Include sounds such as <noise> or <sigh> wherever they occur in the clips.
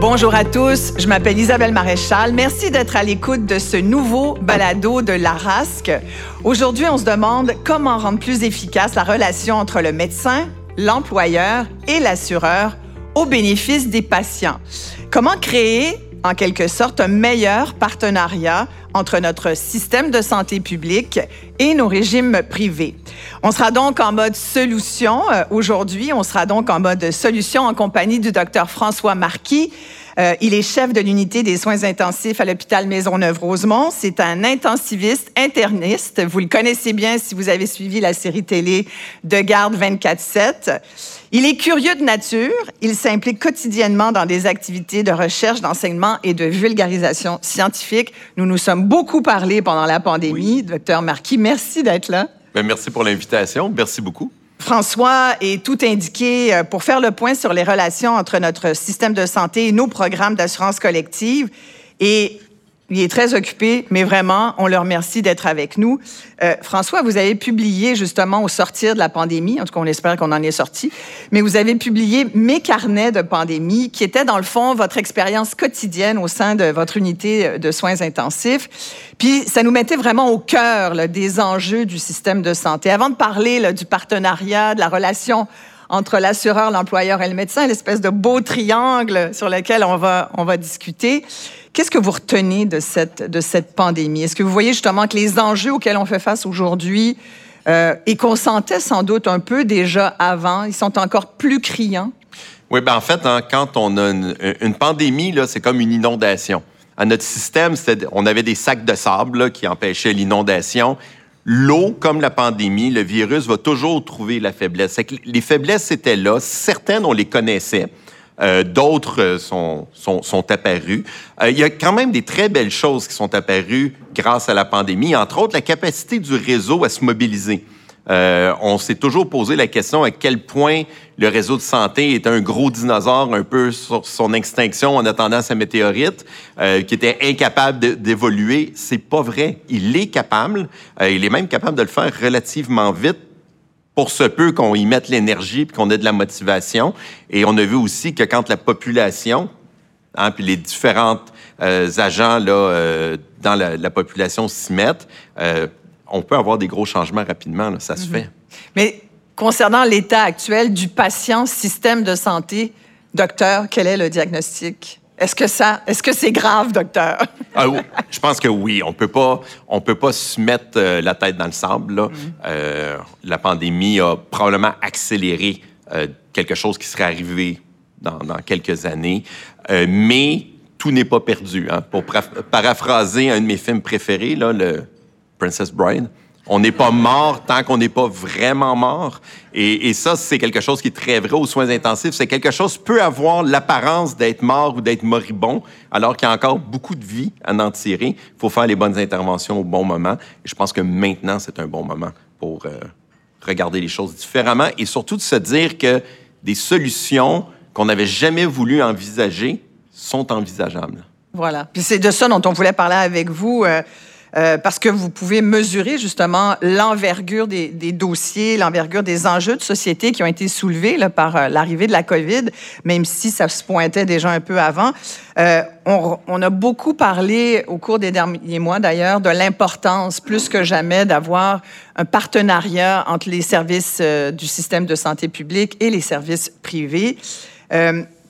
Bonjour à tous, je m'appelle Isabelle Maréchal. Merci d'être à l'écoute de ce nouveau balado de la RASC. Aujourd'hui, on se demande comment rendre plus efficace la relation entre le médecin, l'employeur et l'assureur au bénéfice des patients. Comment créer en quelque sorte un meilleur partenariat entre notre système de santé publique et nos régimes privés. On sera donc en mode solution euh, aujourd'hui. On sera donc en mode solution en compagnie du docteur François Marquis. Euh, il est chef de l'unité des soins intensifs à l'hôpital Maisonneuve-Rosemont. C'est un intensiviste interniste. Vous le connaissez bien si vous avez suivi la série télé de Garde 24-7. Il est curieux de nature. Il s'implique quotidiennement dans des activités de recherche, d'enseignement et de vulgarisation scientifique. Nous nous sommes beaucoup parlé pendant la pandémie. Docteur Marquis, merci d'être là. Ben, merci pour l'invitation. Merci beaucoup. François est tout indiqué euh, pour faire le point sur les relations entre notre système de santé et nos programmes d'assurance collective. Et il est très occupé, mais vraiment, on le remercie d'être avec nous. Euh, François, vous avez publié justement au sortir de la pandémie, en tout cas on espère qu'on en est sorti, mais vous avez publié Mes carnets de pandémie, qui était dans le fond votre expérience quotidienne au sein de votre unité de soins intensifs. Puis ça nous mettait vraiment au cœur là, des enjeux du système de santé. Avant de parler là, du partenariat, de la relation entre l'assureur, l'employeur et le médecin, l'espèce de beau triangle sur lequel on va, on va discuter. Qu'est-ce que vous retenez de cette, de cette pandémie? Est-ce que vous voyez justement que les enjeux auxquels on fait face aujourd'hui euh, et qu'on sentait sans doute un peu déjà avant, ils sont encore plus criants? Oui, ben en fait, hein, quand on a une, pandémie, c'est comme une inondation. À notre système, on avait des sacs de sable qui empêchaient l'inondation. L'eau, comme la pandémie, le virus va toujours trouver la faiblesse. les faiblesses étaient là. Certaines, on les connaissait. Euh, d'autres euh, sont, sont, apparus. Euh, il y a quand même des très belles choses qui sont apparues grâce à la pandémie, entre autres la capacité du réseau à se mobiliser. Euh, on s'est toujours posé la question à quel point le réseau de santé est un gros dinosaure un peu sur son extinction en attendant sa météorite, euh, qui était incapable d'évoluer. C'est pas vrai. Il est capable. Euh, il est même capable de le faire relativement vite pour ce peu qu'on y mette l'énergie et qu'on ait de la motivation. Et on a vu aussi que quand la population, hein, puis les différents euh, agents là, dans la, la population s'y mettent, on peut avoir des gros changements rapidement, ça se mhm. fait. Mais concernant l'état actuel du patient système de santé, docteur, quel est le diagnostic? Est-ce que ça, est-ce que c'est grave, docteur? <laughs> Ah, Je pense que oui. On peut pas, on peut pas se mettre euh, la tête dans le sable. Là. Mm-hmm. Euh, la pandémie a probablement accéléré euh, quelque chose qui serait arrivé dans, dans quelques années, mais tout n'est pas perdu. Hein. Pour paraphraser un de mes films préférés, là, le Princess Bride. On n'est pas mort tant qu'on n'est pas vraiment mort. Et, ça, c'est quelque chose qui est très vrai aux soins intensifs. C'est quelque chose peut avoir l'apparence d'être mort ou d'être moribond, alors qu'il y a encore beaucoup de vie à en tirer. Il faut faire les bonnes interventions au bon moment. Et je pense que maintenant, c'est un bon moment pour euh, regarder les choses différemment et surtout de se dire que des solutions qu'on n'avait jamais voulu envisager sont envisageables. Voilà. Puis c'est de ça dont on voulait parler avec vous. Euh, euh, parce que vous pouvez mesurer justement l'envergure des, des, dossiers, l'envergure des enjeux de société qui ont été soulevés là, par euh, l'arrivée de la COVID, même si ça se pointait déjà un peu avant. Euh, on, on, a beaucoup parlé au cours des derniers mois d'ailleurs de l'importance plus que jamais d'avoir un partenariat entre les services euh, du système de santé publique et les services privés.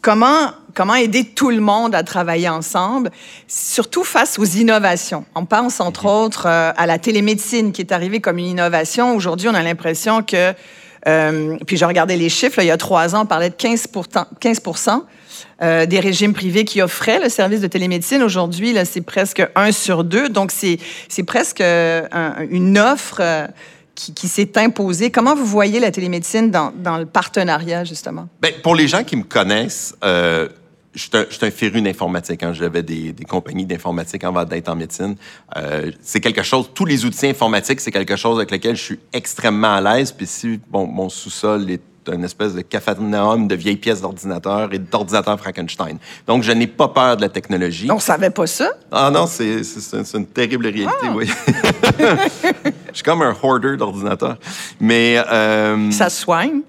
Comment, comment aider tout le monde à travailler ensemble, surtout face aux innovations. On pense entre mhm. autres euh, à la télémédecine qui est arrivée comme une innovation. Aujourd'hui, on a l'impression que, euh, puis j'ai regardé les chiffres, il y a trois ans, on parlait de 15 15 euh, des régimes privés qui offraient le service de télémédecine. Aujourd'hui, c'est presque un sur deux. Donc, c'est presque une offre qui, s'est imposé. Comment vous voyez la télémédecine dans, dans le partenariat, justement? Bien, pour les gens qui me connaissent, euh, je suis un, un, féru d'informatique. Hein. J'avais des, des, compagnies d'informatique avant d'être en médecine. Euh, c'est quelque chose, tous les outils informatiques, c'est quelque chose avec lequel je suis extrêmement à l'aise. Puis si bon, mon sous-sol est une espèce de capharnaüm de vieilles pièces d'ordinateur et d'ordinateur Frankenstein. Donc, je n'ai pas peur de la technologie. On savait pas ça? Ah non, c'est une terrible réalité, ah! oui. <laughs> je suis comme un hoarder d'ordinateur. Mais... Euh... Ça soigne?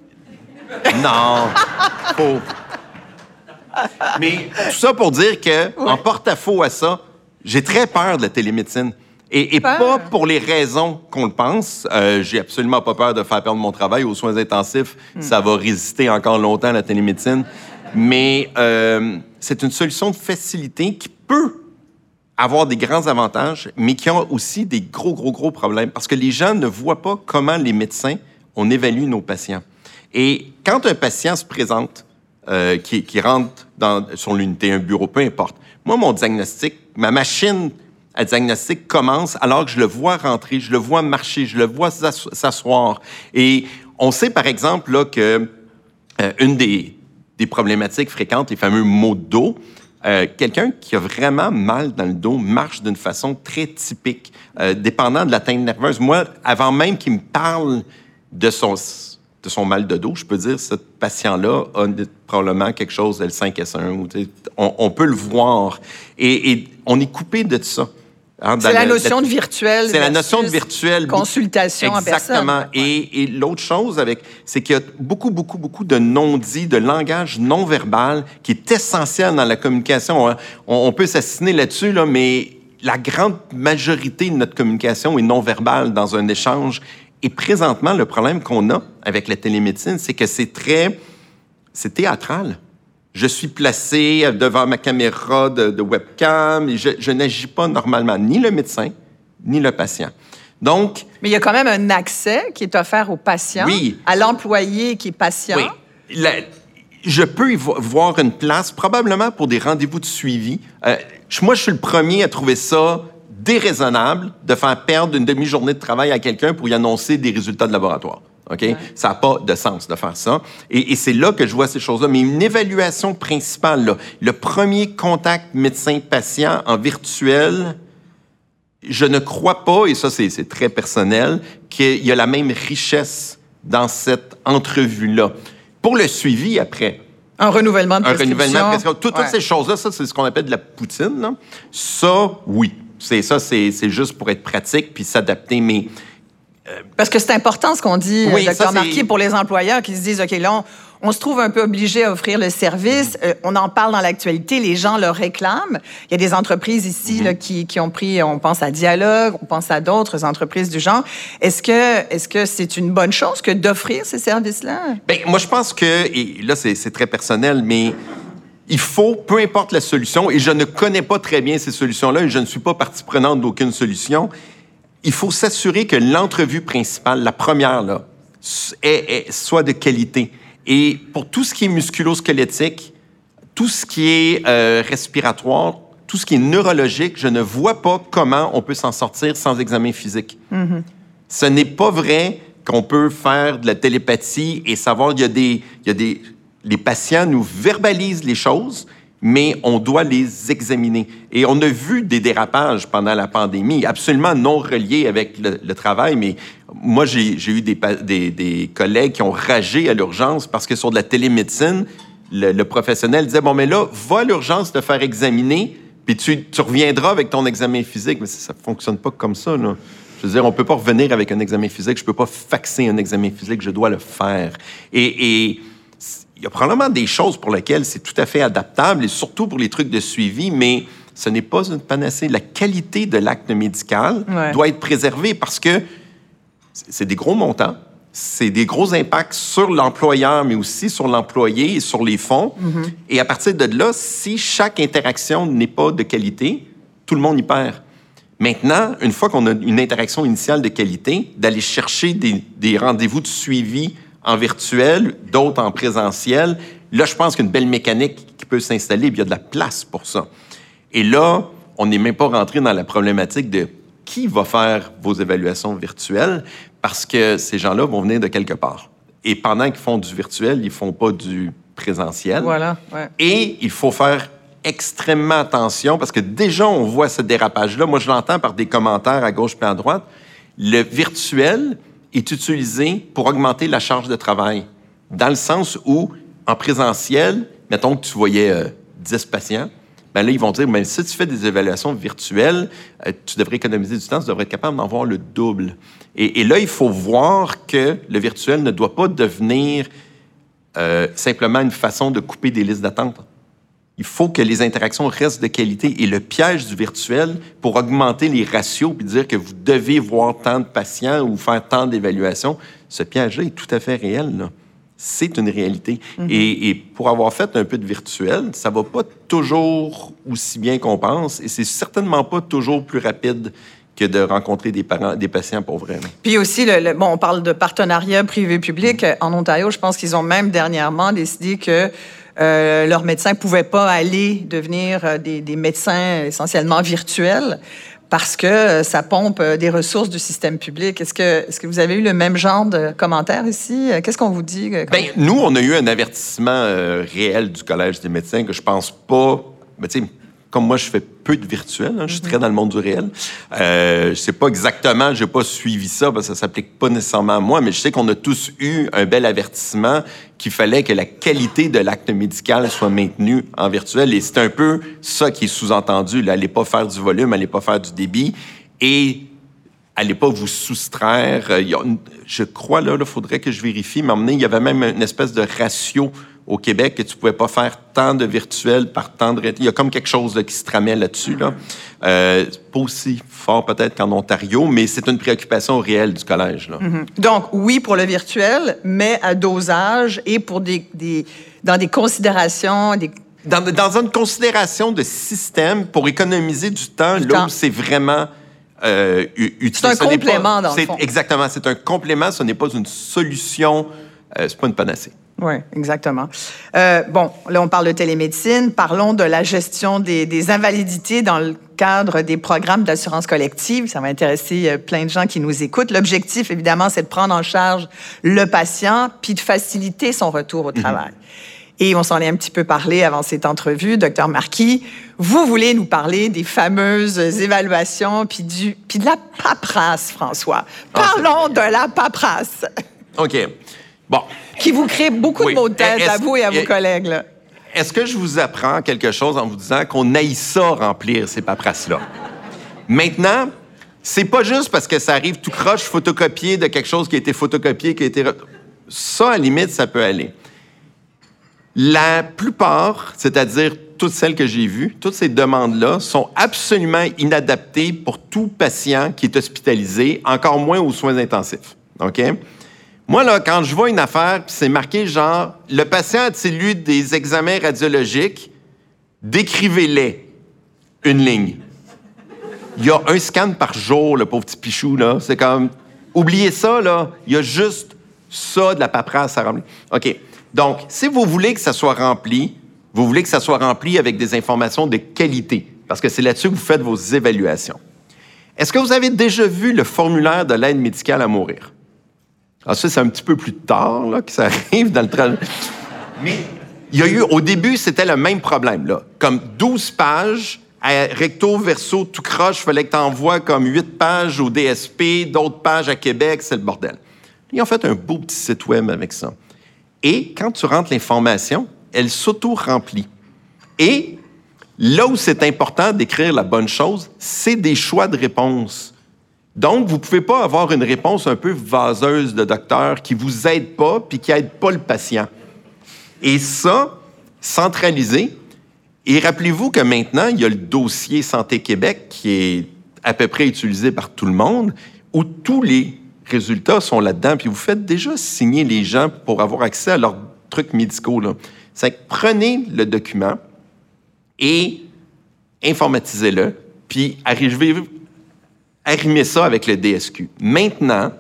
Non. <laughs> Faut... Mais tout ça pour dire que, en porte-à-faux à ça, j'ai très peur de la télémédecine. Et, et pas pour les raisons qu'on le pense. Euh, j'ai absolument pas peur de faire perdre mon travail aux soins intensifs. Hmm. Ça va résister encore longtemps, la télémédecine. Mais euh, c'est une solution de facilité qui peut avoir des grands avantages, mais qui ont aussi des gros, gros, gros problèmes. Parce que les gens ne voient pas comment les médecins, on évalue nos patients. Et quand un patient se présente, euh, qui, rentre dans, sur l'unité, un bureau, peu importe, moi, mon diagnostic, ma machine à diagnostic commence alors que je le vois rentrer, je le vois marcher, je le vois s'asseoir. Et on sait, par exemple, là, que euh, une des, problématiques fréquentes, les fameux maux de dos, euh, quelqu'un qui a vraiment mal dans le dos marche d'une façon très typique, euh, dépendant de l'atteinte nerveuse. Moi, avant même qu'il me parle de son, de son mal de dos, je peux dire ce patient-là a probablement quelque chose L5S1. On, on peut le voir. Et, et on est coupé de ça. Hein, c'est la notion de virtuel. C'est la notion de virtuel. Consultation Exactement. en personne. Et, et l'autre chose avec, c'est qu'il y a beaucoup, beaucoup, beaucoup de non-dits, de langage non verbal qui est essentiel dans la communication. On, on peut s'assassiner là-dessus, là, mais la grande majorité de notre communication est non verbale dans un échange. Et présentement, le problème qu'on a avec la télémédecine, c'est que c'est très, c'est théâtral je suis placé devant ma caméra de, webcam et je, n'agis pas normalement, ni le médecin, ni le patient. Donc. Mais il y a quand même un accès qui est offert au patient, oui. à l'employé qui est patient. Oui. je peux y voir une place, probablement pour des rendez-vous de suivi. Euh, moi, je suis le premier à trouver ça déraisonnable de faire perdre une demi-journée de travail à quelqu'un pour y annoncer des résultats de laboratoire. OK? Ça n'a pas de sens de faire ça. Et, c'est là que je vois ces choses-là. Mais une évaluation principale, là, le premier contact médecin-patient en virtuel, je ne crois pas, et ça c'est très personnel, qu'il y a la même richesse dans cette entrevue-là. Pour le suivi après, un renouvellement de prescription. Un renouvellement de prescription. Toutes, ces choses-là, ça, c'est ce qu'on appelle de la poutine. Là. Ça, oui. C'est ça, c'est juste pour être pratique puis s'adapter. Mais parce que c'est important ce qu'on dit, oui, docteur Marquis, pour les employeurs qui se disent, OK, là, on, se trouve un peu obligé à offrir le service. Euh, on en parle dans l'actualité, les gens le réclament. Il y a des entreprises ici là, qui, qui, ont pris, on pense à Dialogue, on pense à d'autres entreprises du genre. Est-ce que est-ce que c'est une bonne chose que d'offrir ces services-là? Bien, moi, je pense que, et là, c'est très personnel, mais il faut, peu importe la solution, et je ne connais pas très bien ces solutions-là, et je ne suis pas partie prenante d'aucune solution, il faut s'assurer que l'entrevue principale, la première, là, est, soit de qualité. Et pour tout ce qui est musculo-squelettique, tout ce qui est euh, respiratoire, tout ce qui est neurologique, je ne vois pas comment on peut s'en sortir sans examen physique. Mm-hmm. Ce n'est pas vrai qu'on peut faire de la télépathie et savoir, il y a des, il y a des, les patients nous verbalisent les choses, mais on doit les examiner. Et on a vu des dérapages pendant la pandémie, absolument non reliés avec le, travail, mais moi, j'ai eu des, collègues qui ont ragé à l'urgence parce que sur de la télémédecine, le, professionnel disait, bon, mais là, va à l'urgence te faire examiner, puis tu, tu, reviendras avec ton examen physique. Mais ça ne fonctionne pas comme ça, là. Je veux dire, on ne peut pas revenir avec un examen physique, je ne peux pas faxer un examen physique, je dois le faire. Et, et il y a probablement des choses pour lesquelles c'est tout à fait adaptable, et surtout pour les trucs de suivi, mais ce n'est pas une panacée. La qualité de l'acte médical doit être préservée parce que c'est des gros montants, c'est des gros impacts sur l'employeur, mais aussi sur l'employé et sur les fonds. Mm-hmm. Et à partir de là, si chaque interaction n'est pas de qualité, tout le monde y perd. Maintenant, une fois qu'on a une interaction initiale de qualité, d'aller chercher des, des rendez-vous de suivi en virtuel, d'autres en présentiel. Là, je pense qu'une belle mécanique qui peut s'installer, il y a de la place pour ça. Et là, on n'est même pas rentré dans la problématique de qui va faire vos évaluations virtuelles parce que ces gens-là vont venir de quelque part. Et pendant qu'ils font du virtuel, ils font pas du présentiel. Voilà. Et il faut faire extrêmement attention parce que déjà, on voit ce dérapage-là. Moi, je l'entends par des commentaires à gauche et à droite. Le virtuel, est utilisé pour augmenter la charge de travail. Dans le sens où, en présentiel, mettons que tu voyais 10 euh, patients, ben là, ils vont dire, mais si tu fais des évaluations virtuelles, euh, tu devrais économiser du temps, tu devrais être capable d'en voir le double. Et, là, il faut voir que le virtuel ne doit pas devenir euh, simplement une façon de couper des listes d'attente. Il faut que les interactions restent de qualité. Et le piège du virtuel, pour augmenter les ratios puis dire que vous devez voir tant de patients ou faire tant d'évaluations, ce piège-là est tout à fait réel. C'est une réalité. Mm-hmm. et, et, pour avoir fait un peu de virtuel, ça va pas toujours aussi bien qu'on pense et c'est certainement pas toujours plus rapide que de rencontrer des parents, des patients pour vrai. Puis aussi, le, bon, on parle de partenariat privé-public. En Ontario, je pense qu'ils ont même dernièrement décidé que euh, leurs médecins ne pouvaient pas aller devenir euh, des, des, médecins essentiellement virtuels parce que euh, ça pompe des ressources du système public. Est-ce que, est-ce que vous avez eu le même genre de commentaires ici? Qu'est-ce qu'on vous dit? Bien, nous, on a eu un avertissement réel du Collège des médecins que je pense pas... Mais comme moi, je fais peu de virtuel, hein, je suis très dans le monde du réel. Euh, je sais pas exactement, j'ai pas suivi ça parce que ça s'applique pas nécessairement à moi, mais je sais qu'on a tous eu un bel avertissement qu'il fallait que la qualité de l'acte médical soit maintenue en virtuel. Et c'est un peu ça qui est sous-entendu. Allez pas faire du volume, allez pas faire du débit et allez pas vous soustraire. Euh, je crois, là, il faudrait que je vérifie, mais il y avait même une espèce de ratio au Québec que tu pouvais pas faire tant de virtuel par tant de... Il y a comme quelque chose qui se tramait là-dessus. Là. Euh, pas aussi fort peut-être qu'en Ontario, mais c'est une préoccupation réelle du collège. Là. Mm-hmm. Donc, oui pour le virtuel, mais à dosage et pour des, des dans des considérations... Des... Dans, dans, une considération de système pour économiser du temps, là où c'est vraiment... Euh, utile. C'est un complément, dans le fond. Exactement, c'est un complément, ce n'est pas une solution, euh, c'est pas une panacée. Oui, exactement. Euh, bon, là, on parle de télémédecine. Parlons de la gestion des, des invalidités dans le cadre des programmes d'assurance collective. Ça va intéresser euh, plein de gens qui nous écoutent. L'objectif, évidemment, c'est de prendre en charge le patient puis de faciliter son retour au mhm. travail. Et on s'en est un petit peu parlé avant cette entrevue, docteur Marquis. Vous voulez nous parler des fameuses évaluations puis, du, puis de la paperasse, François. Ah, Parlons de la paperasse. OK. Bon. Qui vous crée beaucoup de maux de tête à vous et à vos collègues. Est-ce que je vous apprends quelque chose en vous disant qu'on aille ça remplir ces paperasses-là? Maintenant, c'est pas juste parce que ça arrive tout croche photocopié de quelque chose qui a été photocopié, qui a été... Ça, à la limite, ça peut aller. La plupart, c'est-à-dire toutes celles que j'ai vues, toutes ces demandes-là sont absolument inadaptées pour tout patient qui est hospitalisé, encore moins aux soins intensifs. OK? Moi, là, quand je vois une affaire, c'est marqué genre, le patient a-t-il eu des examens radiologiques? Décrivez-les. Une ligne. Il y a un scan par jour, le pauvre petit pichou, là. C'est comme, oubliez ça, là. Il y a juste ça de la paperasse à remplir. OK. Donc, si vous voulez que ça soit rempli, vous voulez que ça soit rempli avec des informations de qualité, parce que c'est là-dessus que vous faites vos évaluations. Est-ce que vous avez déjà vu le formulaire de l'aide médicale à mourir? Ah, ça, c'est un petit peu plus tard là, que ça arrive dans le travail. Mais il y a eu, au début, c'était le même problème. Là. Comme 12 pages, recto, verso, tout croche, il fallait que tu envoies comme 8 pages au DSP, d'autres pages à Québec, c'est le bordel. Ils ont fait un beau petit site web avec ça. Et quand tu rentres l'information, elle s'auto-remplit. Et là où c'est important d'écrire la bonne chose, c'est des choix de réponse. Donc, vous ne pouvez pas avoir une réponse un peu vaseuse de docteur qui ne vous aide pas puis qui n'aide pas le patient. Et ça, centralisé. Et rappelez-vous que maintenant, il y a le dossier Santé Québec qui est à peu près utilisé par tout le monde, où tous les résultats sont là-dedans. Puis vous faites déjà signer les gens pour avoir accès à leurs trucs médicaux. C'est que prenez le document et informatisez-le, puis arrivez arrimer ça avec le DSQ. Maintenant,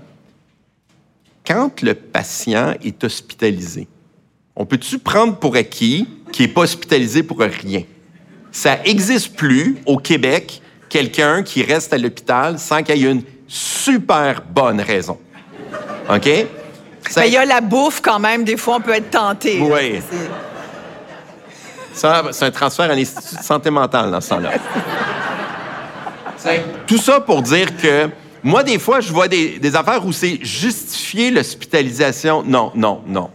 quand le patient est hospitalisé, on peut-tu prendre pour acquis qu'il n'est pas hospitalisé pour rien? Ça n'existe plus au Québec quelqu'un qui reste à l'hôpital sans qu'il y ait une super bonne raison. OK? Mais il y a la bouffe quand même, des fois on peut être tenté. Oui. Ça, c'est un transfert à l'Institut de santé mentale dans ce temps-là. <laughs> Tout ça pour dire que moi, des fois, je vois des, affaires où c'est justifier l'hospitalisation. Non, non, non.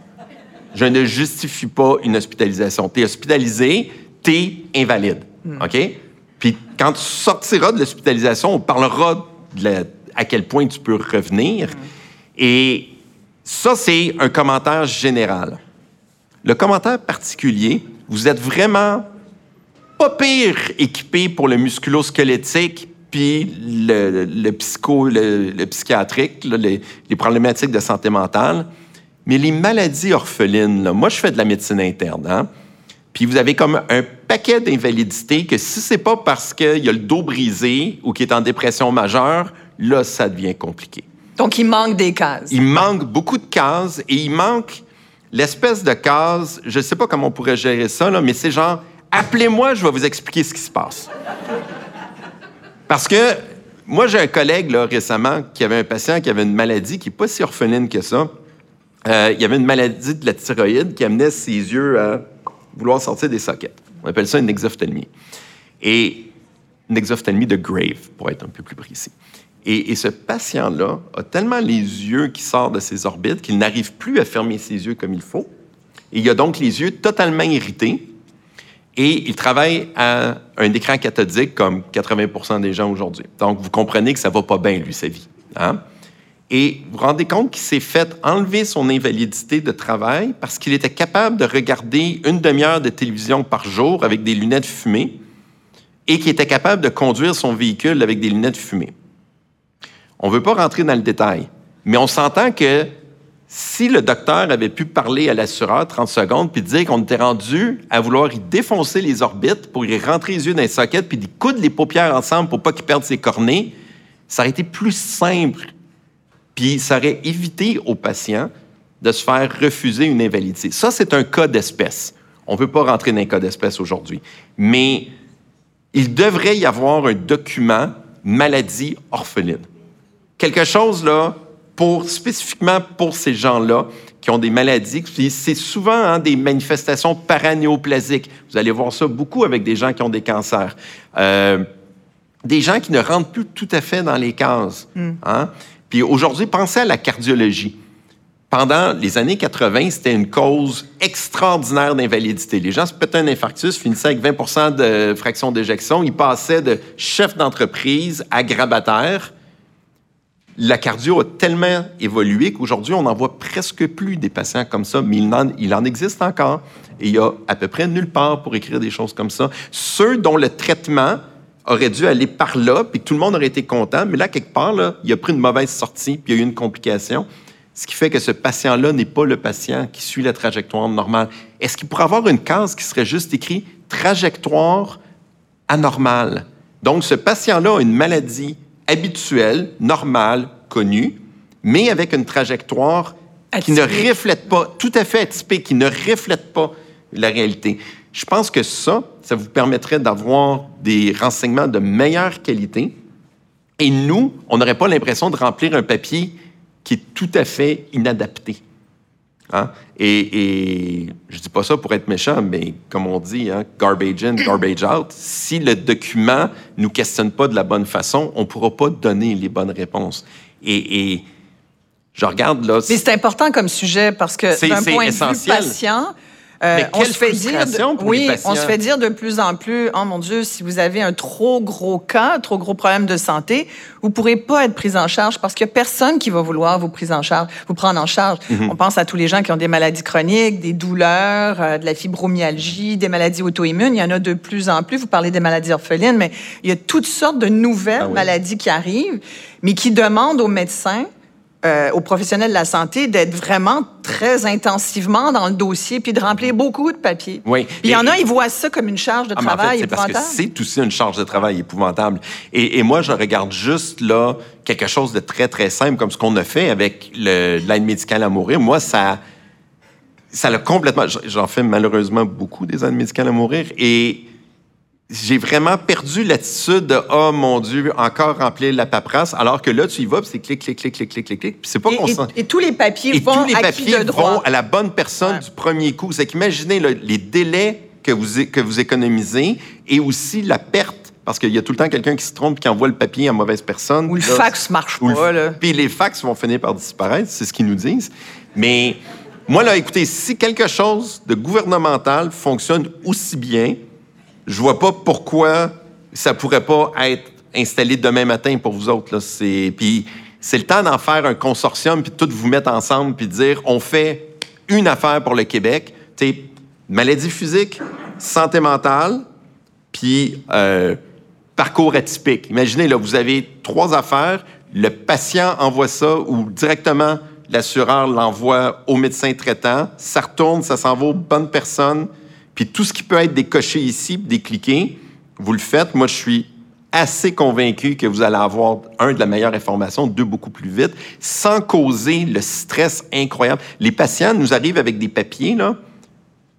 Je ne justifie pas une hospitalisation. Tu es hospitalisé, tu es invalide. Hmm. OK? Puis quand tu sortiras de l'hospitalisation, on parlera de à quel point tu peux revenir. Hmm. Et ça, c'est un commentaire général. Le commentaire particulier, vous êtes vraiment pas pire équipés pour le musculo-squelettique puis le, le psycho, le, psychiatrique, les, problématiques de santé mentale. Mais les maladies orphelines, moi, je fais de la médecine interne. Hein? Puis vous avez comme un paquet d'invalidités que si c'est pas parce qu'il y a le dos brisé ou qu'il est en dépression majeure, là, ça devient compliqué. Donc, il manque des cases. Il manque beaucoup de cases et il manque l'espèce de case, je ne sais pas comment on pourrait gérer ça, là, mais c'est genre, appelez-moi, je vais vous expliquer ce qui se passe. Parce que moi, j'ai un collègue récemment qui avait un patient qui avait une maladie qui n'est pas si orpheline que ça. Euh, il avait une maladie de la thyroïde qui amenait ses yeux à vouloir sortir des sockets. On appelle ça une exophthalmie. Et une exophthalmie de grave, pour être un peu plus précis. Et, ce patient-là a tellement les yeux qui sortent de ses orbites qu'il n'arrive plus à fermer ses yeux comme il faut. Et il a donc les yeux totalement irrités. Et il travaille à un écran cathodique comme 80% des gens aujourd'hui. Donc, vous comprenez que ça va pas bien, lui, sa vie. Hein? Et vous vous rendez compte qu'il s'est fait enlever son invalidité de travail parce qu'il était capable de regarder une demi-heure de télévision par jour avec des lunettes fumées et qu'il était capable de conduire son véhicule avec des lunettes fumées. On ne veut pas rentrer dans le détail, mais on s'entend que si le docteur avait pu parler à l'assureur 30 secondes puis dire qu'on était rendu à vouloir y défoncer les orbites pour y rentrer les yeux dans les sockets puis y coudre les paupières ensemble pour pas qu'il perde ses cornées, ça aurait été plus simple. Puis ça aurait évité aux patients de se faire refuser une invalidité. Ça, c'est un cas d'espèce. On ne peut pas rentrer dans un cas d'espèce aujourd'hui. Mais il devrait y avoir un document maladie orpheline quelque chose là pour spécifiquement pour ces gens-là qui ont des maladies. C'est souvent hein, des manifestations paranéoplasiques. Vous allez voir ça beaucoup avec des gens qui ont des cancers. Euh, des gens qui ne rentrent plus tout à fait dans les cases. Hmm. Hein. Puis aujourd'hui, pensez à la cardiologie. Pendant les années 80, c'était une cause extraordinaire d'invalidité. Les gens se pétaient un infarctus, finissaient avec 20% de fraction d'éjection. Ils passaient de chef d'entreprise à grabataire la cardio a tellement évolué qu'aujourd'hui, on n'en voit presque plus des patients comme ça, mais il en, existe encore. Et il y a à peu près nulle part pour écrire des choses comme ça. Ceux dont le traitement aurait dû aller par là, puis tout le monde aurait été content, mais là, quelque part, il a pris une mauvaise sortie, puis il y a eu une complication, ce qui fait que ce patient-là n'est pas le patient qui suit la trajectoire normale. Est-ce qu'il pourrait avoir une case qui serait juste écrit trajectoire anormale? Donc, ce patient-là a une maladie habituel, normal, connu, mais avec une trajectoire qui ne reflète pas, tout à fait atypique, qui ne reflète pas la réalité. Je pense que ça, ça vous permettrait d'avoir des renseignements de meilleure qualité. Et nous, on n'aurait pas l'impression de remplir un papier qui est tout à fait inadapté. Hein? Et, et, je dis pas ça pour être méchant, mais comme on dit, hein, garbage in, garbage out. Si le document nous questionne pas de la bonne façon, on pourra pas donner les bonnes réponses. Et, et je regarde là. Mais c'est important comme sujet parce que d'un point de vue patient, euh, on se fait dire, oui, on se fait dire de plus en plus, oh mon Dieu, si vous avez un trop gros cas, un trop gros problème de santé, vous pourrez pas être pris en charge parce qu'il y a personne qui va vouloir vous prise en charge, vous prendre en charge. Mhm. On pense à tous les gens qui ont des maladies chroniques, des douleurs, euh, de la fibromyalgie, des maladies auto-immunes. Il y en a de plus en plus. Vous parlez des maladies orphelines, mais il y a toutes sortes de nouvelles ah maladies qui arrivent, mais qui demandent aux médecins euh, aux professionnels de la santé d'être vraiment très intensivement dans le dossier puis de remplir beaucoup de papiers. Oui. il y en a, ils voient ça comme une charge de ah, travail épouvantable. Parce que c'est aussi une charge de travail épouvantable. Et, moi, je regarde juste là quelque chose de très, très simple comme ce qu'on a fait avec l'aide médicale à mourir. Moi, ça ça l'a complètement... J'en fais malheureusement beaucoup des aides médicales à mourir et j'ai vraiment perdu l'attitude de oh mon Dieu, encore remplir la paperasse, alors que là tu y vas, c'est clic, clic, clic, clic, clic, clic, clic. c'est pas et, et, tous les papiers vont tous les papiers vont à la bonne personne du premier coup. C'est qu'imaginez les délais que vous que vous économisez et aussi la perte parce qu'il y a tout le temps quelqu'un qui se trompe et qui envoie le papier à mauvaise personne. Ou le fax marche pas. Là. Puis les fax vont finir par disparaître, c'est ce qu'ils nous disent. Mais moi, là, écoutez, si quelque chose de gouvernemental fonctionne aussi bien, je vois pas pourquoi ça pourrait pas être installé demain matin pour vous autres. C'est, le temps d'en faire un consortium, puis tout vous mettre ensemble, puis dire, on fait une affaire pour le Québec. Tu maladie physique, santé mentale, Puis, euh, parcours atypique. Imaginez, là, vous avez trois affaires. Le patient envoie ça ou directement l'assureur l'envoie au médecin traitant. Ça retourne, ça s'en va aux bonnes personnes. Puis tout ce qui peut être décoché ici, décliqué, vous le faites. Moi, je suis assez convaincu que vous allez avoir, un, de la meilleure information, deux, beaucoup plus vite, sans causer le stress incroyable. Les patients nous arrivent avec des papiers, là,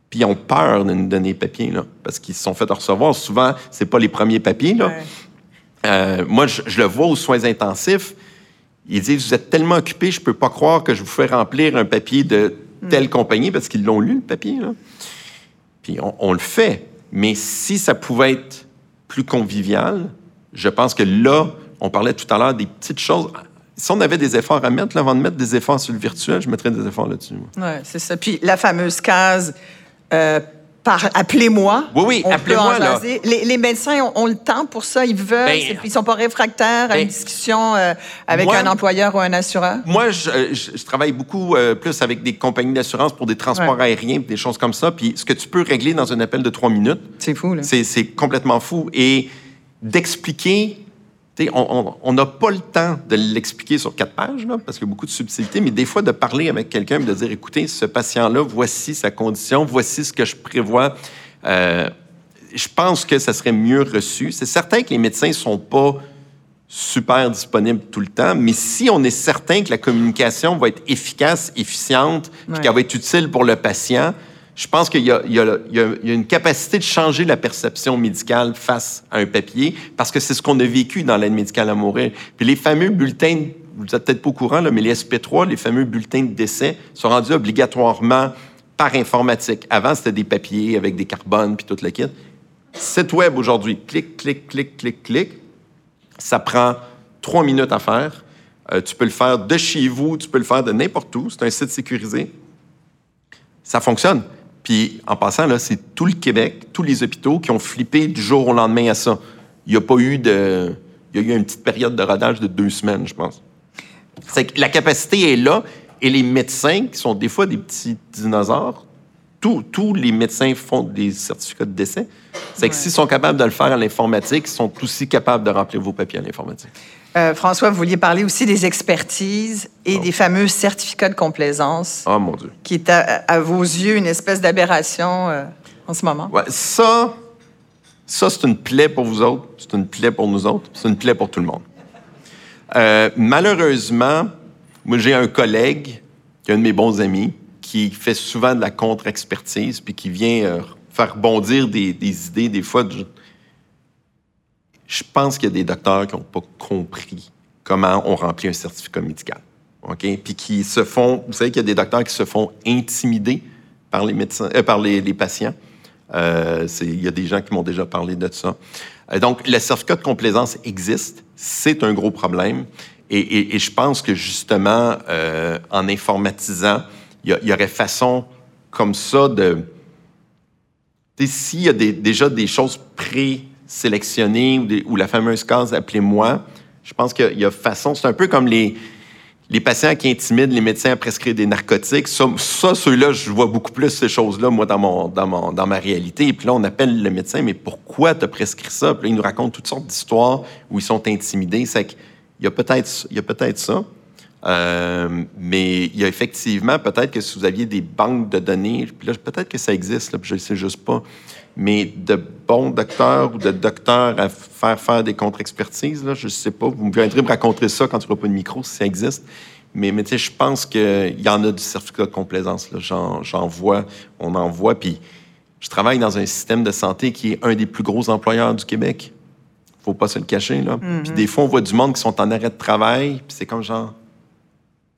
puis ils ont peur de nous donner les papiers, là, parce qu'ils se sont fait recevoir. Souvent, c'est pas les premiers papiers, là. Euh, moi, je, le vois aux soins intensifs. Ils disent, vous êtes tellement occupé, je peux pas croire que je vous fais remplir un papier de telle hmm. compagnie, parce qu'ils l'ont lu, le papier, là. On le fait. Mais si ça pouvait être plus convivial, je pense que là, on parlait tout à l'heure des petites choses. Si on avait des efforts à mettre, là, avant de mettre des efforts sur le virtuel, je mettrais des efforts là-dessus. Oui, c'est ça. Puis la fameuse case euh, par appelez-moi. Oui, oui, appelez-moi. Les, les, médecins ont, le temps pour ça, ils veulent, ben, ils ne sont pas réfractaires à une ben, discussion euh, avec un employeur ou un assureur? Moi, je, euh, je, travaille beaucoup plus avec des compagnies d'assurance pour des transports aériens, des choses comme ça. Puis ce que tu peux régler dans un appel de trois minutes, c'est fou. C'est complètement fou. Et d'expliquer. On n'a pas le temps de l'expliquer sur quatre pages, parce qu'il y a beaucoup de subtilité, mais des fois de parler avec quelqu'un et de dire, écoutez, ce patient-là, voici sa condition, voici ce que je prévois. Euh, je pense que ça serait mieux reçu. C'est certain que les médecins ne sont pas super disponibles tout le temps, mais si on est certain que la communication va être efficace, efficiente, puis qu'elle va être utile pour le patient, je pense qu'il y, a une capacité de changer la perception médicale face à un papier, parce que c'est ce qu'on a vécu dans l'aide médicale à mourir. Puis les fameux bulletins, vous n'êtes peut-être pas au courant, là, mais les SP3, les fameux bulletins de décès, sont rendus obligatoirement par informatique. Avant, c'était des papiers avec des carbones puis tout le kit. Site web aujourd'hui, clic, clic, clic, clic, clic. Ça prend trois minutes à faire. Euh, tu peux le faire de chez vous, tu peux le faire de n'importe où. C'est un site sécurisé. Ça fonctionne. Puis en passant, là, c'est tout le Québec, tous les hôpitaux qui ont flippé du jour au lendemain à ça. Il n'y a pas eu de. Il y a eu une petite période de rodage de deux semaines, je pense. C'est que la capacité est là et les médecins, qui sont des fois des petits dinosaures, tous, tous les médecins font des certificats de décès. C'est que s'ils sont capables de le faire à l'informatique, ils sont aussi capables de remplir vos papiers à l'informatique. Euh, François, vous vouliez parler aussi des expertises et des fameux certificats de complaisance. Oh mon Dieu. Qui est à, vos yeux une espèce d'aberration euh, en ce moment. Ouais, ça, ça c'est une plaie pour vous autres, c'est une plaie pour nous autres, c'est une plaie pour tout le monde. Euh, malheureusement, moi j'ai un collègue, qui est un de mes bons amis, qui fait souvent de la contre-expertise, puis qui vient faire bondir des, des idées, des fois, je pense qu'il y a des docteurs qui n'ont pas compris comment on remplit un certificat médical. OK? Puis qui se font, vous savez qu'il y a des docteurs qui se font intimider par les médecins, euh, par les, patients. Euh, il y a des gens qui m'ont déjà parlé de ça. Euh, donc, le certificat de complaisance existe. C'est un gros problème. Et, je pense que justement, en informatisant, il y, aurait façon comme ça de. S'il y a déjà des choses pré sélectionner ou, la fameuse case Appelez-moi. Je pense qu'il y a façon. C'est un peu comme les, les patients qui intimident les médecins à prescrire des narcotiques. Ça, ceux-là, je vois beaucoup plus ces choses-là, moi, dans, mon, dans, dans ma réalité. Et puis là, on appelle le médecin, mais pourquoi tu as prescrit ça? Puis là, il nous raconte toutes sortes d'histoires où ils sont intimidés. C'est qu'il y a peut-être peut ça. Euh, mais il y a effectivement, peut-être que si vous aviez des banques de données, puis là, peut-être que ça existe, là, je ne sais juste pas, mais de bons docteurs ou de docteurs à faire faire des contre-expertises, je ne sais pas. Vous me viendrez me raconter ça quand tu n'auras pas de micro, si ça existe. Mais, mais je pense qu'il y en a du certificat de complaisance. J'en vois, on en voit. Puis je travaille dans un système de santé qui est un des plus gros employeurs du Québec. faut pas se le cacher. Là. Mm-hmm. Puis des fois, on voit du monde qui sont en arrêt de travail. Puis c'est comme genre...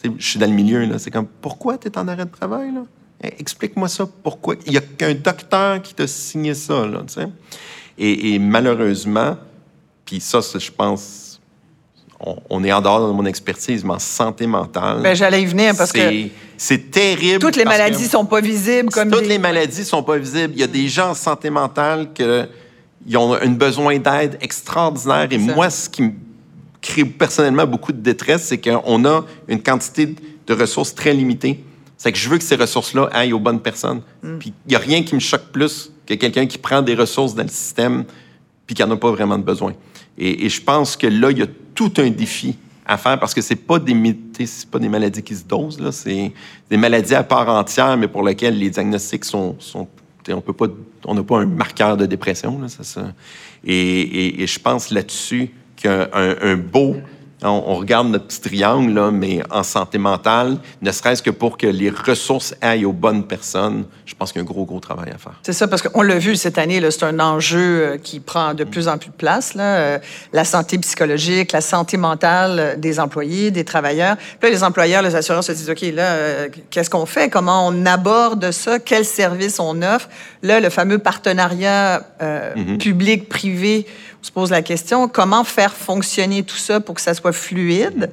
Je suis dans le milieu. là. C'est comme, pourquoi tu es en arrêt de travail? Là? Explique-moi ça, pourquoi? Il n'y a qu'un docteur qui t'a signé ça, là, tu sais. Et, malheureusement, puis ça, je pense, on, est en dehors de mon expertise, mais en santé mentale. Ben, j'allais y venir parce que. C'est terrible. Toutes les maladies ne sont pas visibles comme. Toutes les maladies sont pas visibles. Il y a des gens en santé mentale qui ont un besoin d'aide extraordinaire. Et moi, ce qui me crée personnellement beaucoup de détresse, c'est qu'on a une quantité de ressources très limitées. C'est que je veux que ces ressources-là aillent aux bonnes personnes. Mm. Puis il n'y a rien qui me choque plus que quelqu'un qui prend des ressources dans le système puis qu'il n'y en a pas vraiment de besoin. Et, je pense que là, il y a tout un défi à faire parce que c'est pas des pas des maladies qui se dosent là, c'est des maladies à part entière, mais pour lesquelles les diagnostics sont, sont on peut pas, on n'a pas un marqueur de dépression là, ça, ça. Et, et, je pense là-dessus qu'un un beau on, regarde notre petit triangle, là, mais en santé mentale, ne serait-ce que pour que les ressources aillent aux bonnes personnes, je pense qu'il y a un gros, gros travail à faire. C'est ça, parce qu'on l'a vu cette année, c'est un enjeu euh, qui prend de plus en plus de place. Là, euh, la santé psychologique, la santé mentale euh, des employés, des travailleurs. Puis là, les employeurs, les assureurs se disent, OK, là, qu'est-ce qu'on fait? Comment on aborde ça? Quels services on offre? Là, le fameux partenariat mm-hmm. public-privé on se pose la question, comment faire fonctionner tout ça pour que ça soit fluide?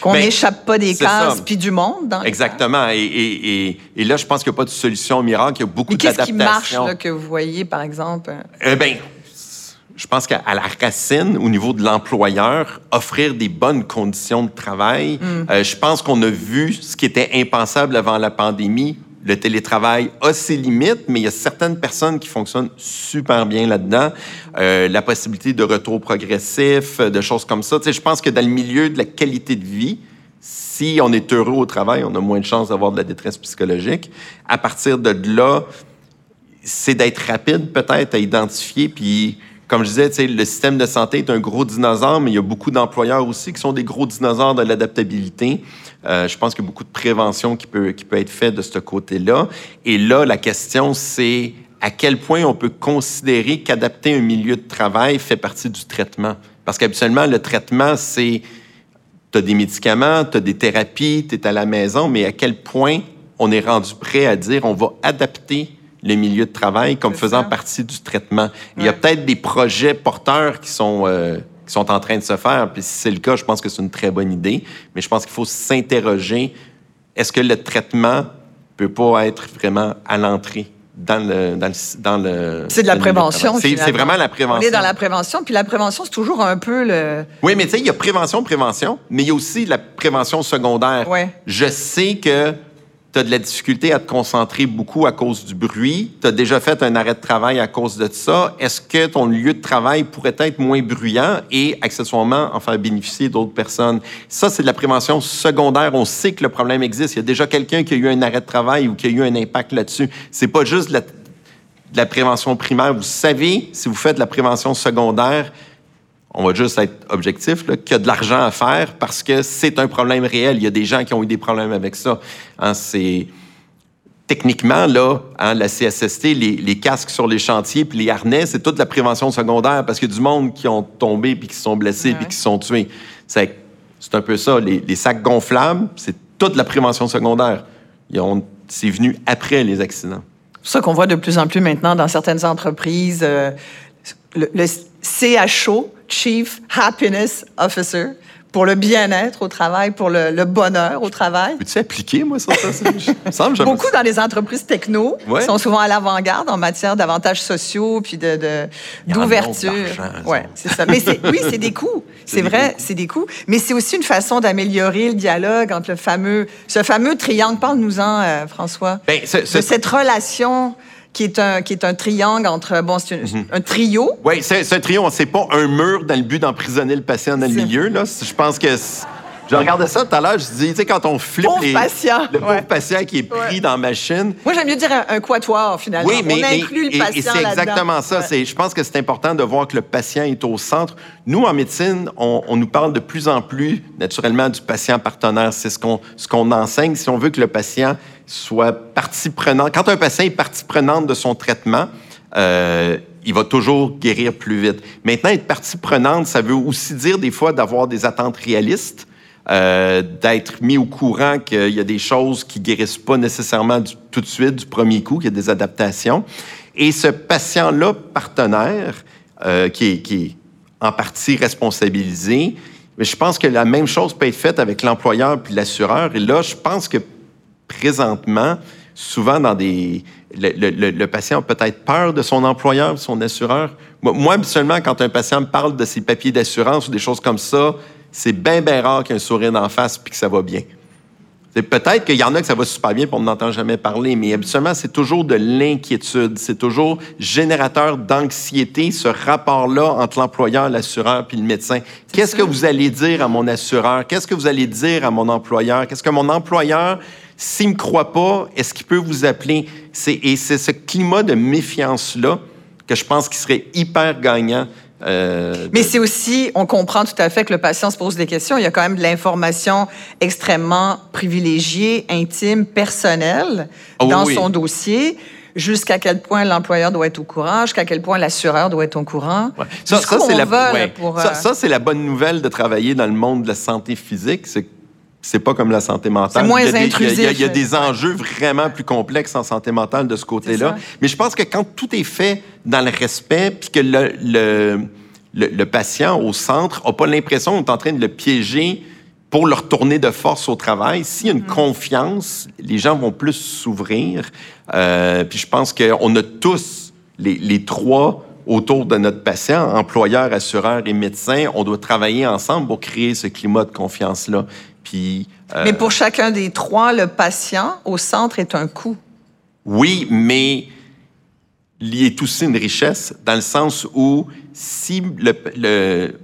Qu'on ben, n'échappe pas des cases puis du monde. Dans Exactement. Et, là, je pense qu'il n'y a pas de solution miracle. Il y a beaucoup d'adaptations. Qu'est-ce qui marche que vous voyez, par exemple? Eh bien, je pense qu'à la racine, au niveau de l'employeur, offrir des bonnes conditions de travail. Mm. Euh, je pense qu'on a vu ce qui était impensable avant la pandémie, le télétravail a ses limites, mais il y a certaines personnes qui fonctionnent super bien là-dedans. Euh, la possibilité de retour progressif, de choses comme ça. Je pense que dans le milieu de la qualité de vie, si on est heureux au travail, on a moins de chances d'avoir de la détresse psychologique. À partir de là, c'est d'être rapide peut-être à identifier, puis comme je disais, le système de santé est un gros dinosaure, mais il y a beaucoup d'employeurs aussi qui sont des gros dinosaures de l'adaptabilité. Euh, je pense qu'il y a beaucoup de prévention qui peut, qui peut être faite de ce côté-là. Et là, la question, c'est à quel point on peut considérer qu'adapter un milieu de travail fait partie du traitement? Parce qu'habituellement, le traitement, c'est tu as des médicaments, tu as des thérapies, tu es à la maison, mais à quel point on est rendu prêt à dire on va adapter le milieu de travail comme faisant partie du traitement. Il y a peut-être des projets porteurs qui sont, euh, qui sont en train de se faire. Puis si c'est le cas, je pense que c'est une très bonne idée. Mais je pense qu'il faut s'interroger est-ce que le traitement peut pas être vraiment à l'entrée dans le dans le, c'est de la prévention c'est vraiment la prévention on est dans la prévention puis la prévention c'est toujours un peu le oui mais tu sais il y a prévention prévention mais il y a aussi la prévention secondaire ouais. je sais que tu as de la difficulté à te concentrer beaucoup à cause du bruit, tu as déjà fait un arrêt de travail à cause de ça, est-ce que ton lieu de travail pourrait être moins bruyant et accessoirement en faire bénéficier d'autres personnes? Ça, c'est de la prévention secondaire. On sait que le problème existe. Il y a déjà quelqu'un qui a eu un arrêt de travail ou qui a eu un impact là-dessus. C'est pas juste de la prévention primaire. Vous savez, si vous faites de la prévention secondaire, on va juste être objectif, qu'il y a de l'argent à faire parce que c'est un problème réel. Il y a des gens qui ont eu des problèmes avec ça. Hein, c'est techniquement, là, hein, la CSST, les, casques sur les chantiers puis les harnais, c'est toute la prévention secondaire parce qu'il y a du monde qui ont tombé puis qui sont blessés puis qui sont tués. C'est, un peu ça. Les, sacs gonflables, c'est toute la prévention secondaire. c'est venu après les accidents. C'est ça qu'on voit de plus en plus maintenant dans certaines entreprises. Euh, le, le CHO, Chief Happiness Officer, pour le bien-être au travail, pour le, bonheur au travail. Peux-tu appliquer, moi, ça? ça, Beaucoup dans les entreprises techno qui sont souvent à l'avant-garde en matière d'avantages sociaux puis d'ouverture. De, ouais, c'est ça. Mais oui, c'est des coûts. C'est vrai, c'est des coûts. Mais c'est aussi une façon d'améliorer le dialogue entre le fameux, ce fameux triangle. Parle-nous-en, euh, François. Ben, de cette relation qui est un, qui est un triangle entre. Bon, c'est mhm. un trio. Oui, c'est un trio. C'est pas un mur dans le but d'emprisonner le patient dans le milieu. Là. Je pense que. Je regardais ça tout à l'heure, je dis, tu sais, quand on flippe les, patient. le pauvre patient qui est pris dans la machine. Moi, j'aime mieux dire un, quatuor, finalement. Oui, mais, on inclut le patient et, c'est exactement ça. Je pense que c'est important de voir que le patient est au centre. Nous, en médecine, on, on nous parle de plus en plus, naturellement, du patient partenaire. C'est ce qu'on, ce qu'on enseigne. Si on veut que le patient soit partie prenante. Quand un patient est partie prenante de son traitement, euh, il va toujours guérir plus vite. Maintenant, être partie prenante, ça veut aussi dire des fois d'avoir des attentes réalistes, euh, d'être mis au courant qu'il y a des choses qui guérissent pas nécessairement tout de suite, du premier coup, qu'il y a des adaptations. Et ce patient-là, partenaire, euh, qui, est, en partie responsabilisé, mais je pense que la même chose peut être faite avec l'employeur puis l'assureur. Et là, je pense que présentement, souvent dans des... Le, patient a peut-être peur de son employeur, son assureur. Moi, habituellement, quand un patient me parle de ses papiers d'assurance ou des choses comme ça, c'est bien, bien rare qu'il y ait un sourire d'en face puis que ça va bien. Peut-être qu'il y en a que ça va super bien, pour on n'entend jamais parler, mais habituellement, c'est toujours de l'inquiétude. C'est toujours générateur d'anxiété, ce rapport-là entre l'employeur, l'assureur puis le médecin. Qu'est-ce que vous allez dire à mon assureur? Qu'est-ce que vous allez dire à mon employeur? Qu'est-ce que mon employeur, s'il ne me croit pas, est-ce qu'il peut vous appeler? Et c'est ce climat de méfiance-là que je pense qu'il serait hyper gagnant euh, Mais c'est aussi, on comprend tout à fait que le patient se pose des questions. Il y a quand même de l'information extrêmement privilégiée, intime, personnelle oh dans son dossier. Jusqu'à quel point l'employeur doit être au courant, jusqu'à quel point l'assureur doit être au courant. Ça, c'est la, ça, ça c'est la bonne nouvelle de travailler dans le monde de la santé physique. C'est c'est pas comme la santé mentale. C'est moins il intrusif. il, y a, des enjeux vraiment plus complexes en santé mentale de ce côté-là. Mais je pense que quand tout est fait dans le respect, puis que le, le, le, patient au centre n'a pas l'impression qu'on est en train de le piéger pour le retourner de force au travail, s'il y a une mm. confiance, les gens vont plus s'ouvrir. Euh, puis je pense qu'on a tous les, les trois autour de notre patient, employeur, assureur et médecin, on doit travailler ensemble pour créer ce climat de confiance-là. Euh, mais pour chacun des trois, le patient au centre est un coût. Oui, mais il est aussi une richesse dans le sens où si le,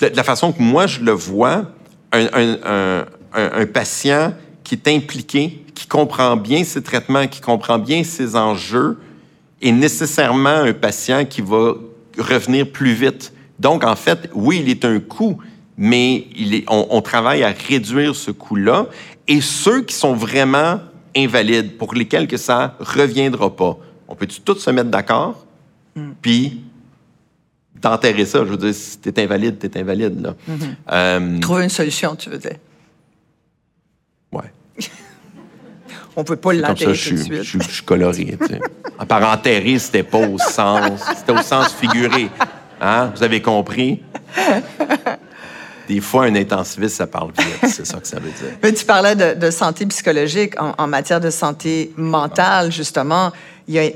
la façon que moi je le vois, un, un, patient qui est impliqué, qui comprend bien ses traitements, qui comprend bien ses enjeux, est nécessairement un patient qui va revenir plus vite. Donc, en fait, oui, il est un coût, mais il est, on, travaille à réduire ce coût-là. Et ceux qui sont vraiment invalides, pour lesquels que ça reviendra pas, on peut tous se mettre d'accord, mm. puis d'enterrer ça. Je veux dire, si t'es invalide, t'es invalide. Là. Mm-hmm. Euh, Trouver une solution, tu veux dire. Ouais. <laughs> on peut pas l'enterrer tout de suite. Je, suis coloré. Tu sais. Par enterrer, c'était pas au sens, c'était au sens figuré. Hein? Vous avez compris? <laughs> des fois, un intensiviste, ça parle vite. <laughs> C'est ça que ça veut dire. Mais tu parlais de, santé psychologique. En, matière de santé mentale, justement, il y a,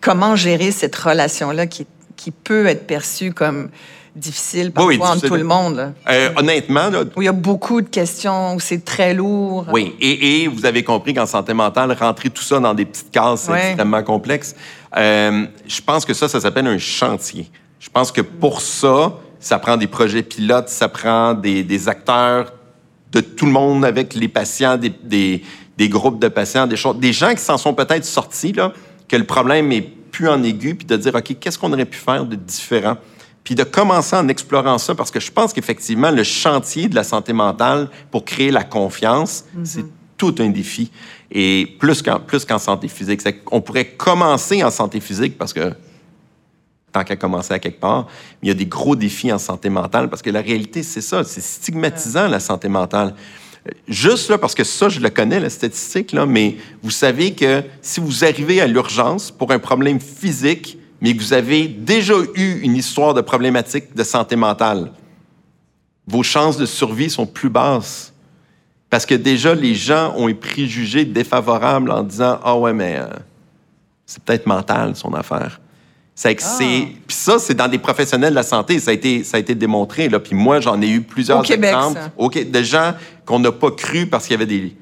comment gérer cette relation-là qui, qui peut être perçue comme difficile parfois oui, entre tout le monde. Euh, honnêtement, là, où il y a beaucoup de questions, où c'est très lourd. Oui, et, et, vous avez compris qu'en santé mentale, rentrer tout ça dans des petites cases, c'est extrêmement complexe. Euh, je pense que ça, ça s'appelle un chantier. Je pense que pour ça, ça prend des projets pilotes, ça prend des, acteurs de tout le monde avec les patients, des, groupes de patients, des choses, des gens qui s'en sont peut-être sortis, là, que le problème est plus en aigu, puis de dire, OK, qu'est-ce qu'on aurait pu faire de différent? Puis de commencer en explorant ça, parce que je pense qu'effectivement, le chantier de la santé mentale pour créer la confiance, mm-hmm. c'est tout un défi. Et plus qu'en, plus qu'en santé physique. On pourrait commencer en santé physique parce que tant qu'à commencer à quelque part. Il y a des gros défis en santé mentale parce que la réalité, c'est ça, c'est stigmatisant la santé mentale. Euh, juste là, parce que ça, je le connais, la statistique, là, mais vous savez que si vous arrivez à l'urgence pour un problème physique, mais que vous avez déjà eu une histoire de problématique de santé mentale, vos chances de survie sont plus basses. Parce que déjà, les gens ont un préjugé défavorable en disant Ah ouais, mais euh, c'est peut-être mental son affaire. C'est que c'est. Ah. Puis ça, c'est dans des professionnels de la santé. Ça a été, ça a été démontré. Là. Puis moi, j'en ai eu plusieurs Au Québec, exemples. Ça. de gens qu'on n'a pas cru parce qu'il y avait des,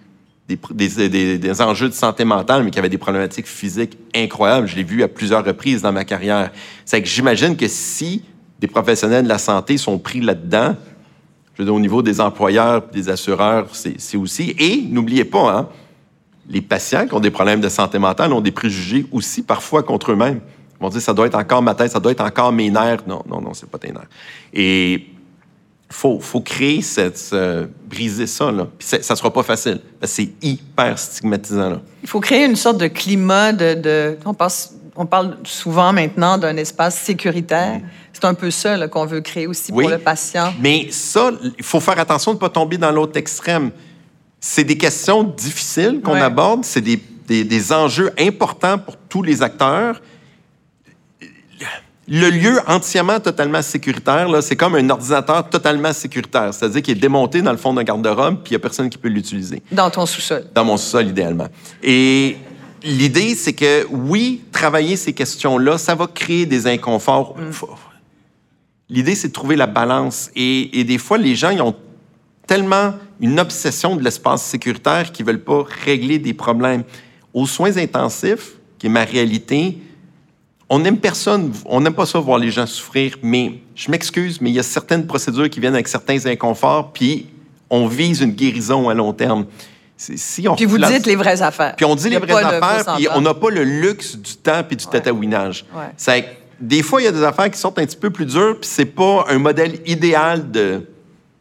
des, des, des, enjeux de santé mentale, mais qui avaient des problématiques physiques incroyables. Je l'ai vu à plusieurs reprises dans ma carrière. C'est que j'imagine que si des professionnels de la santé sont pris là-dedans, je veux dire, au niveau des employeurs, des assureurs, c'est aussi. Et n'oubliez pas, hein, les patients qui ont des problèmes de santé mentale ont des préjugés aussi parfois contre eux-mêmes. Ils vont dire, ça doit être encore ma tête, ça doit être encore mes nerfs. Non, non, non, c'est pas tes nerfs. Et il faut, faut créer cette, briser ça, là. Puis ça sera pas facile, c'est hyper stigmatisant, là. Il faut créer une sorte de climat de... on, passe, on parle souvent maintenant d'un espace sécuritaire. Mm. C'est un peu ça qu'on veut créer aussi pour le patient. Mais ça, il faut faire attention de ne pas tomber dans l'autre extrême. C'est des questions difficiles qu'on aborde, c'est des, des, des, enjeux importants pour tous les acteurs, le lieu entièrement totalement sécuritaire, c'est comme un ordinateur totalement sécuritaire. C'est-à-dire qu'il est démonté dans le fond d'un garde-robe, puis il n'y a personne qui peut l'utiliser. Dans ton sous-sol. Dans mon sous-sol, idéalement. Et l'idée, c'est que, oui, travailler ces questions-là, ça va créer des inconforts. Mm. L'idée, c'est de trouver la balance. Et, des fois, les gens, ils ont tellement une obsession de l'espace sécuritaire qu'ils ne veulent pas régler des problèmes. Aux soins intensifs, qui est ma réalité, on n'aime personne, on n'aime pas ça voir les gens souffrir, mais je m'excuse, mais il y a certaines procédures qui viennent avec certains inconforts, puis on vise une guérison à long terme. Si on puis vous dites les vraies affaires. Puis on dit les vraies affaires, puis on n'a pas le luxe du temps puis du ouais. tatouinage. des fois, il y a des affaires qui sont un petit peu plus dures, puis c'est pas un modèle idéal de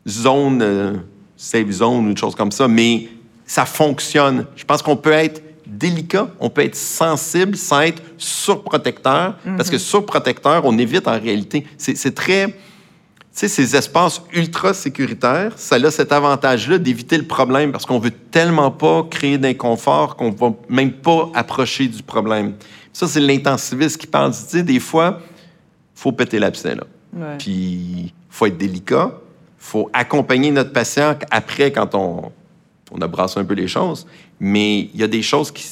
zone, euh, safe zone ou une chose comme ça, mais ça fonctionne. Je pense qu'on peut être délicat, on peut être sensible sans être surprotecteur, parce que mhm. surprotecteur, on évite en réalité. C'est très... Tu sais, ces espaces ultra sécuritaires, ça a cet avantage-là d'éviter le problème parce qu'on veut tellement pas créer d'inconfort qu'on va même pas approcher du problème. Ça, c'est l'intensiviste qui parle. Tu sais, des fois, faut péter l'abcès, là. Puis, faut être délicat. faut accompagner notre patient après, quand on, on a brassé un peu les choses. Mais il y a des choses qui,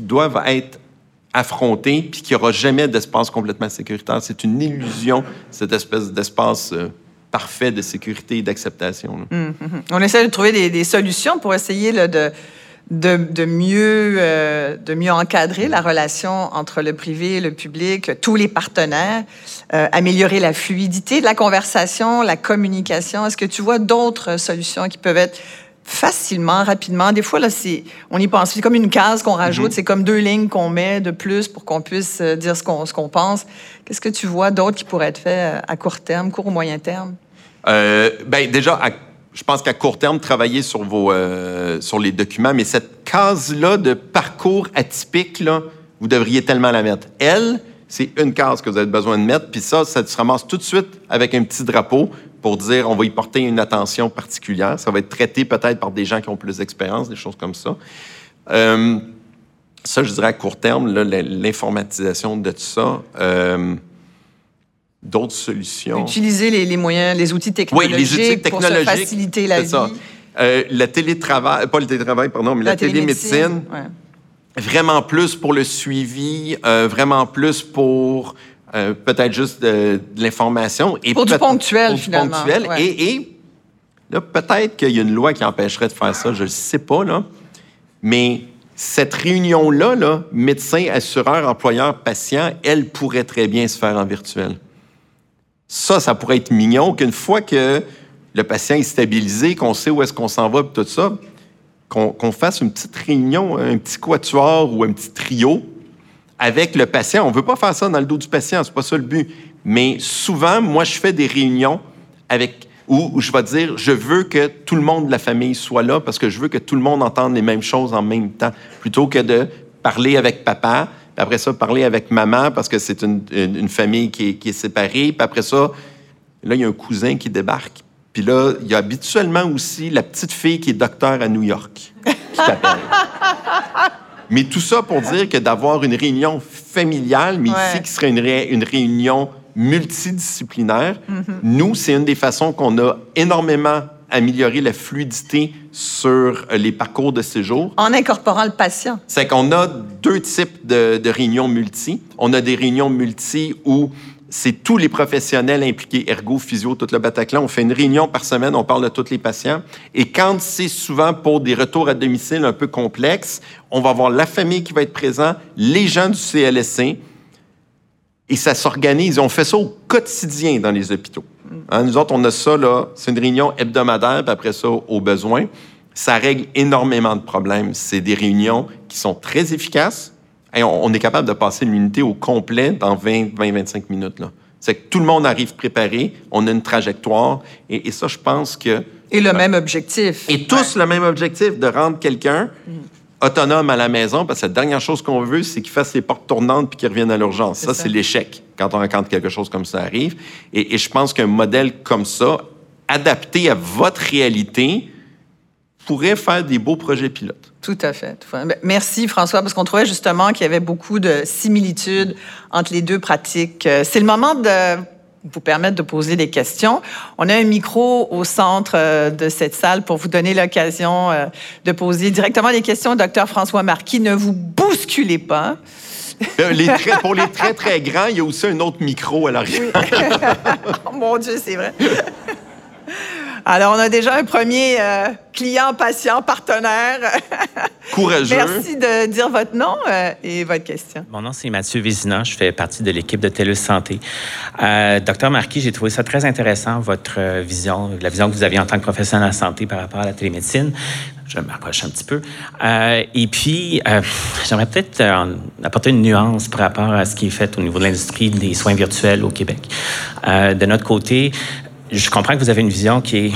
doivent être affrontées, puis qu'il n'y aura jamais d'espace complètement sécuritaire. C'est une illusion, cette espèce d'espace euh, parfait de sécurité et d'acceptation. Hum, hum, hum. On essaie de trouver des, solutions pour essayer de, mieux, euh, de mieux encadrer la relation entre le privé et le public, tous les partenaires, euh, améliorer la fluidité de la conversation, la communication. Est-ce que tu vois d'autres solutions qui peuvent être facilement, rapidement. Des fois, là, c'est, on y pense. C'est comme une case qu'on rajoute, mhm. c'est comme deux lignes qu'on met de plus pour qu'on puisse euh, dire ce qu'on, ce qu'on pense. Qu'est-ce que tu vois d'autres qui pourraient être faits à court terme, court ou moyen terme? Euh, ben, déjà, je pense qu'à court terme, travailler sur, vos, euh, sur les documents, mais cette case-là de parcours atypique, là, vous devriez tellement la mettre. Elle, c'est une case que vous avez besoin de mettre, puis ça, ça se ramasse tout de suite avec un petit drapeau pour dire on va y porter une attention particulière. Ça va être traité peut-être par des gens qui ont plus d'expérience, des choses comme ça. Euh, ça, je dirais à court terme, l'informatisation de tout ça. Euh, d'autres solutions. Utiliser les, moyens, les outils technologiques, oui, les outils technologiques pour faciliter la vie. Ça. Euh, le télétravail, pas le télétravail, pardon, mais la, télémédecine. Vraiment plus pour le suivi, vraiment plus pour euh, peut-être juste de, l'information. Et pour du ponctuel, finalement. Ponctuel. Et, et, là, peut-être qu'il y a une loi qui empêcherait de faire ça, je ne sais pas, là. Mais cette réunion-là, là, médecin, assureur, employeur, patient, elle pourrait très bien se faire en virtuel. Ça, ça pourrait être mignon qu'une fois que le patient est stabilisé, qu'on sait où est-ce qu'on s'en va, tout ça, qu'on fasse une petite réunion, un petit quatuor ou un petit trio avec le patient. On ne veut pas faire ça dans le dos du patient, c'est pas ça le but. Mais souvent, moi, je fais des réunions avec où, je vais dire, je veux que tout le monde de la famille soit là parce que je veux que tout le monde entende les mêmes choses en même temps, plutôt que de parler avec papa, après ça, parler avec maman parce que c'est une, famille qui est séparée, puis après ça, là, il y a un cousin qui débarque. Puis là, il y a habituellement aussi la petite fille qui est docteur à New York qui t'appelle. <laughs> Mais tout ça pour dire que d'avoir une réunion familiale, mais ici qui serait une, une réunion multidisciplinaire, mm-hmm. nous, c'est une des façons qu'on a énormément amélioré la fluidité sur les parcours de séjour. En incorporant le patient. C'est qu'on a deux types de, de réunions multi. On a des réunions multi où c'est tous les professionnels impliqués, ergo, physio, tout le Bataclan. On fait une réunion par semaine, on parle de tous les patients. Et quand c'est souvent pour des retours à domicile un peu complexes, on va avoir la famille qui va être présente, les gens du CLSC, et ça s'organise. On fait ça au quotidien dans les hôpitaux. Hein, nous autres, on a ça, là, c'est une réunion hebdomadaire, puis après ça, au besoin. Ça règle énormément de problèmes. C'est des réunions qui sont très efficaces, on, est capable de passer l'unité au complet dans 20-25 minutes. C'est que tout le monde arrive préparé, on a une trajectoire, et, ça, je pense que... Et le même objectif. Et tous le même objectif, de rendre quelqu'un autonome à la maison, parce que la dernière chose qu'on veut, c'est qu'il fasse les portes tournantes puis qu'il revienne à l'urgence. Ça, c'est l'échec quand on quand quelque chose comme ça arrive. Et, et je pense qu'un modèle comme ça, adapté à votre réalité, pourrait faire des beaux projets pilotes. Tout à fait. Ben, merci François, parce qu'on trouvait justement qu'il y avait beaucoup de similitudes entre les deux pratiques. Euh, c'est le moment de vous permettre de poser des questions. On a un micro au centre euh, de cette salle pour vous donner l'occasion euh, de poser directement des questions au docteur François Marquis. Ne vous bousculez pas. Les pour les très, très grands, il y a aussi un autre micro à l'arrière. <laughs> oh mon Dieu, c'est vrai. Alors, on a déjà un premier euh, client, patient, partenaire. <laughs> Courageux. Merci de dire votre nom euh, et votre question. Mon nom, c'est Mathieu Vézina. Je fais partie de l'équipe de TELUS Santé. Euh, docteur Marquis, j'ai trouvé ça très intéressant, votre vision, la vision que vous aviez en tant que professionnel de la santé par rapport à la télémédecine. Je me rapproche un petit peu. et puis, j'aimerais peut-être apporter une nuance par rapport à ce qui est fait au niveau de l'industrie des soins virtuels au Québec. de notre côté, je comprends que vous avez une vision qui est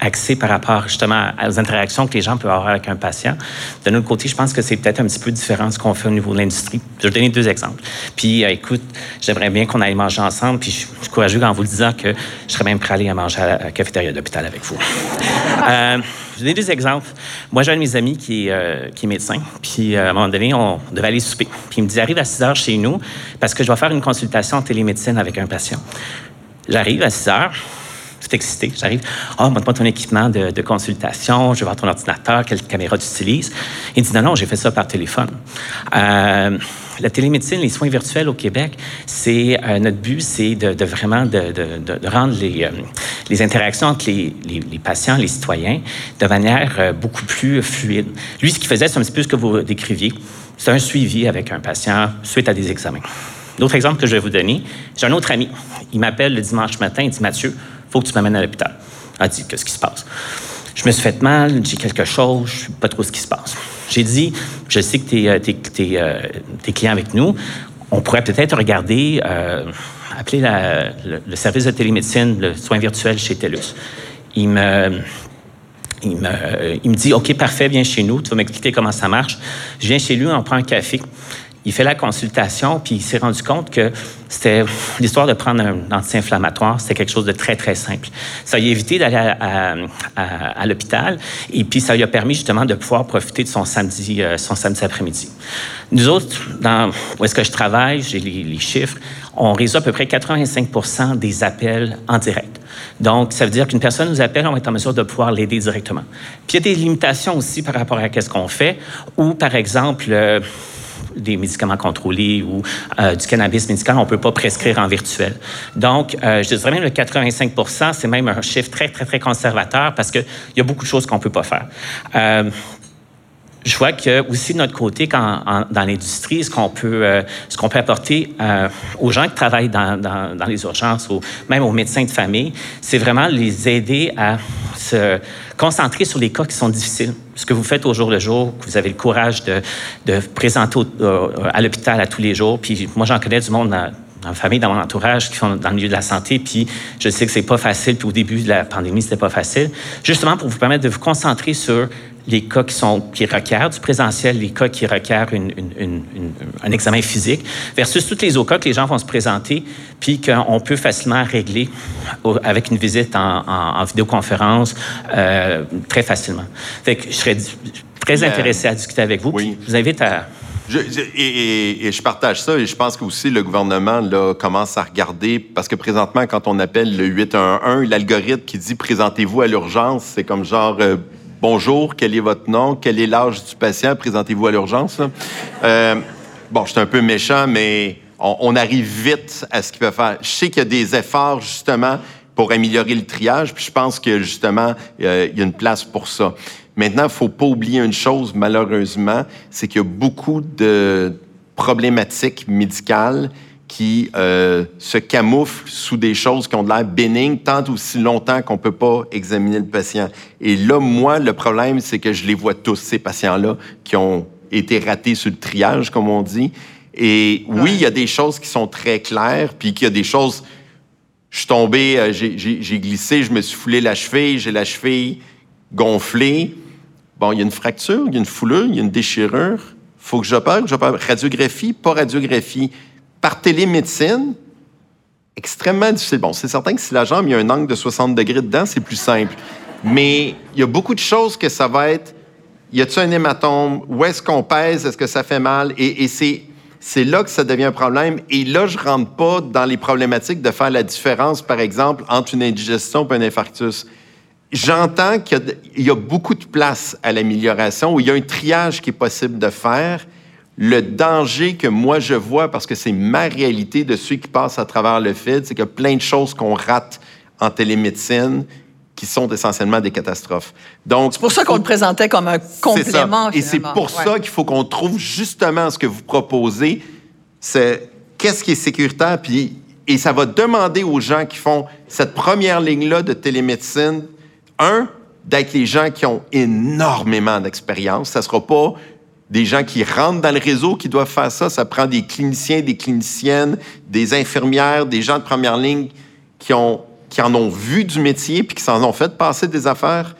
axée par rapport justement aux interactions que les gens peuvent avoir avec un patient. De notre côté, je pense que c'est peut-être un petit peu différent ce qu'on fait au niveau de l'industrie. Je vais vous donner deux exemples. Puis, euh, écoute, j'aimerais bien qu'on aille manger ensemble. Puis, je suis courageux en vous le disant que je serais même prêt à aller manger à la cafétéria d'hôpital avec vous. <laughs> euh, je vais donner deux exemples. Moi, j'ai un de mes amis qui est, euh, qui est médecin. Puis, euh, à un moment donné, on devait aller souper. Puis, il me dit, arrive à 6 heures chez nous parce que je dois faire une consultation en télémédecine avec un patient. J'arrive à 6 heures tout excité. J'arrive, oh, montre-moi ton équipement de, consultation, je vais voir ton ordinateur, quelle caméra tu utilises. Il dit, non, non, j'ai fait ça par téléphone. Euh, la télémédecine, les soins virtuels au Québec, c'est euh, notre but, c'est de, vraiment de, rendre les, euh, interactions entre les, les, patients, les citoyens, de manière beaucoup plus fluide. Lui, ce qu'il faisait, c'est un petit peu ce que vous décriviez. C'est un suivi avec un patient suite à des examens. L'autre exemple que je vais vous donner, j'ai un autre ami. Il m'appelle le dimanche matin, il dit Mathieu, faut que tu m'amènes à l'hôpital. Elle dit, qu'est-ce qui se passe? Je me suis fait mal, j'ai quelque chose, je ne sais pas trop ce qui se passe. J'ai dit, je sais que tu es, es, client avec nous, on pourrait peut-être regarder, euh, appeler le, service de télémédecine, le soin virtuel chez TELUS. Il me, il me, il me dit, OK, parfait, viens chez nous, tu vas m'expliquer comment ça marche. Je viens chez lui, on prend un café il fait la consultation, puis il s'est rendu compte que c'était l'histoire de prendre un anti-inflammatoire, c'était quelque chose de très, très simple. Ça lui a évité d'aller à, l'hôpital, et puis ça lui a permis justement de pouvoir profiter de son samedi, euh, son samedi après-midi. Nous autres, dans, où est-ce que je travaille, j'ai les, chiffres, on résout à peu près 85 des appels en direct. Donc, ça veut dire qu'une personne nous appelle, on va être en mesure de pouvoir l'aider directement. Puis il y a des limitations aussi par rapport à ce qu'on fait, ou par exemple, euh, des médicaments contrôlés ou euh, du cannabis médical, on ne peut pas prescrire en virtuel. Donc, euh, je dirais même le 85% c'est même un chiffre très, très, très conservateur parce qu'il y a beaucoup de choses qu'on ne peut pas faire. Euh, je vois que aussi de notre côté, quand, dans l'industrie, ce qu'on peut, ce qu'on peut apporter aux gens qui travaillent dans, dans, les urgences ou même aux médecins de famille, c'est vraiment les aider à se concentrer sur les cas qui sont difficiles. Ce que vous faites au jour le jour, que vous avez le courage de, de présenter euh, à l'hôpital à tous les jours. Puis moi, j'en connais du monde dans, dans la famille, dans mon entourage, qui sont dans le milieu de la santé, puis je sais que c'est pas facile, puis au début de la pandémie, c'était pas facile. Justement pour vous permettre de vous concentrer sur les cas qui, sont, qui requièrent du présentiel, les cas qui requièrent un examen physique, versus tous les autres cas que les gens vont se présenter, puis qu'on peut facilement régler avec une visite en, vidéoconférence euh, très facilement. Fait que je serais très intéressé à discuter avec vous. Oui. je vous invite à... Je, et, je partage ça et je pense que aussi le gouvernement là, commence à regarder parce que présentement quand on appelle le 811 l'algorithme qui dit présentez-vous à l'urgence c'est comme genre euh, Bonjour, quel est votre nom? Quel est l'âge du patient? Présentez-vous à l'urgence. Euh, bon, je suis un peu méchant, mais on, arrive vite à ce qu'il peut faire. Je sais qu'il y a des efforts, justement, pour améliorer le triage, puis je pense que, justement, euh, il y a une place pour ça. Maintenant, il faut pas oublier une chose, malheureusement, c'est qu'il y a beaucoup de problématiques médicales qui euh, se camouflent sous des choses qui ont de l'air bénignes tant aussi longtemps qu'on peut pas examiner le patient. Et là, moi, le problème, c'est que je les vois tous, ces patients-là, qui ont été ratés sur le triage, comme on dit. Et oui, il y a des choses qui sont très claires, puis qu'il y a des choses... Je suis tombé, euh, j'ai glissé, je me suis foulé la cheville, j'ai la cheville gonflée. Bon, il y a une fracture, il y a une foulure, il y a une déchirure. Faut que j'opère, j'opère. Radiographie, pas radiographie par télémédecine, extrêmement difficile. Bon, c'est certain que si la jambe, il y a un angle de 60 degrés dedans, c'est plus simple. Mais il y a beaucoup de choses que ça va être. Y a-t-il un hématome? Où est-ce qu'on pèse? Est-ce que ça fait mal? Et, c'est, là que ça devient un problème. Et là, je rentre pas dans les problématiques de faire la différence, par exemple, entre une indigestion et un infarctus. J'entends qu'il y a beaucoup de place à l'amélioration, où il y a un triage qui est possible de faire, le danger que moi je vois, parce que c'est ma réalité de ceux qui passent à travers le FID, c'est qu'il y a plein de choses qu'on rate en télémédecine qui sont essentiellement des catastrophes. Donc, c'est pour ça qu'on le présentait comme un complément. Et c'est pour ça qu'il faut qu'on trouve justement ce que vous proposez, c'est qu'est-ce qui est sécuritaire, puis et ça va demander aux gens qui font cette première ligne-là de télémédecine, un, d'être les gens qui ont énormément d'expérience. Ça sera pas des gens qui rentrent dans le réseau qui doivent faire ça. Ça prend des cliniciens, des cliniciennes, des infirmières, des gens de première ligne qui ont qui en ont vu du métier puis qui s'en ont fait passer des affaires